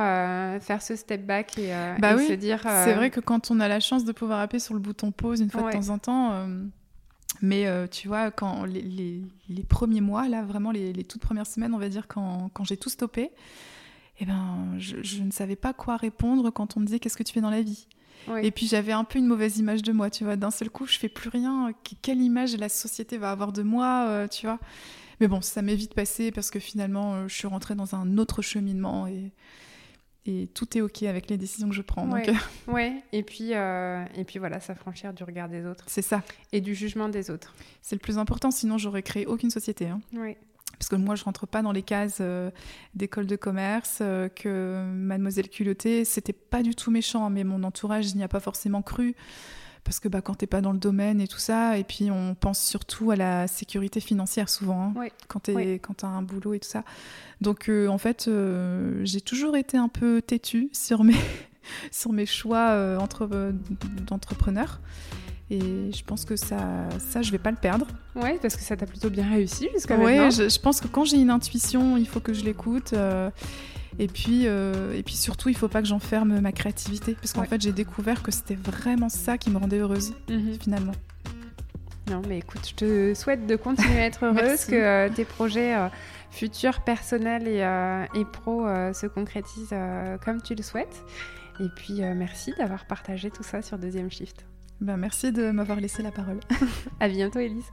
faire ce step back et, bah se dire... C'est vrai que quand on a la chance de pouvoir appuyer sur le bouton pause une fois de temps en temps... Mais euh, tu vois, quand les, les, premiers mois, là, vraiment les, les, toutes premières semaines, on va dire, quand, quand j'ai tout stoppé, eh ben, je, je, ne savais pas quoi répondre quand on me disait qu'est-ce que tu fais dans la vie? Et puis j'avais un peu une mauvaise image de moi, tu vois. D'un seul coup, je fais plus rien. Quelle image la société va avoir de moi, euh, tu vois? Mais bon, ça m'est vite passé parce que finalement, euh, je suis rentrée dans un autre cheminement et et tout est ok avec les décisions que je prends. Ouais, ouais. Et puis euh, et puis voilà, s'affranchir du regard des autres. C'est ça. Et du jugement des autres. C'est le plus important. Sinon, j'aurais créé aucune société. Hein. Oui. Parce que moi, je rentre pas dans les cases euh, d'école de commerce, euh, que Mademoiselle culottée, c'était pas du tout méchant, mais mon entourage n'y a pas forcément cru parce que bah, quand tu n'es pas dans le domaine et tout ça, et puis on pense surtout à la sécurité financière souvent, hein, quand tu as un boulot et tout ça. Donc euh, en fait, euh, j'ai toujours été un peu têtue sur mes, sur mes choix euh, d'entrepreneur. Et je pense que ça, ça je vais pas le perdre. Ouais, parce que ça t'a plutôt bien réussi jusqu'à ouais, maintenant. Je, je pense que quand j'ai une intuition, il faut que je l'écoute. Et puis, euh, et puis surtout, il faut pas que j'enferme ma créativité. Parce qu'en fait, j'ai découvert que c'était vraiment ça qui me rendait heureuse, mhm. finalement. Non, mais écoute, je te souhaite de continuer à être heureuse, que euh, tes projets euh, futur personnel et, et pro se concrétise comme tu le souhaites. Et puis merci d'avoir partagé tout ça sur Deuxième Shift. Ben, merci de m'avoir laissé la parole. à bientôt Elise.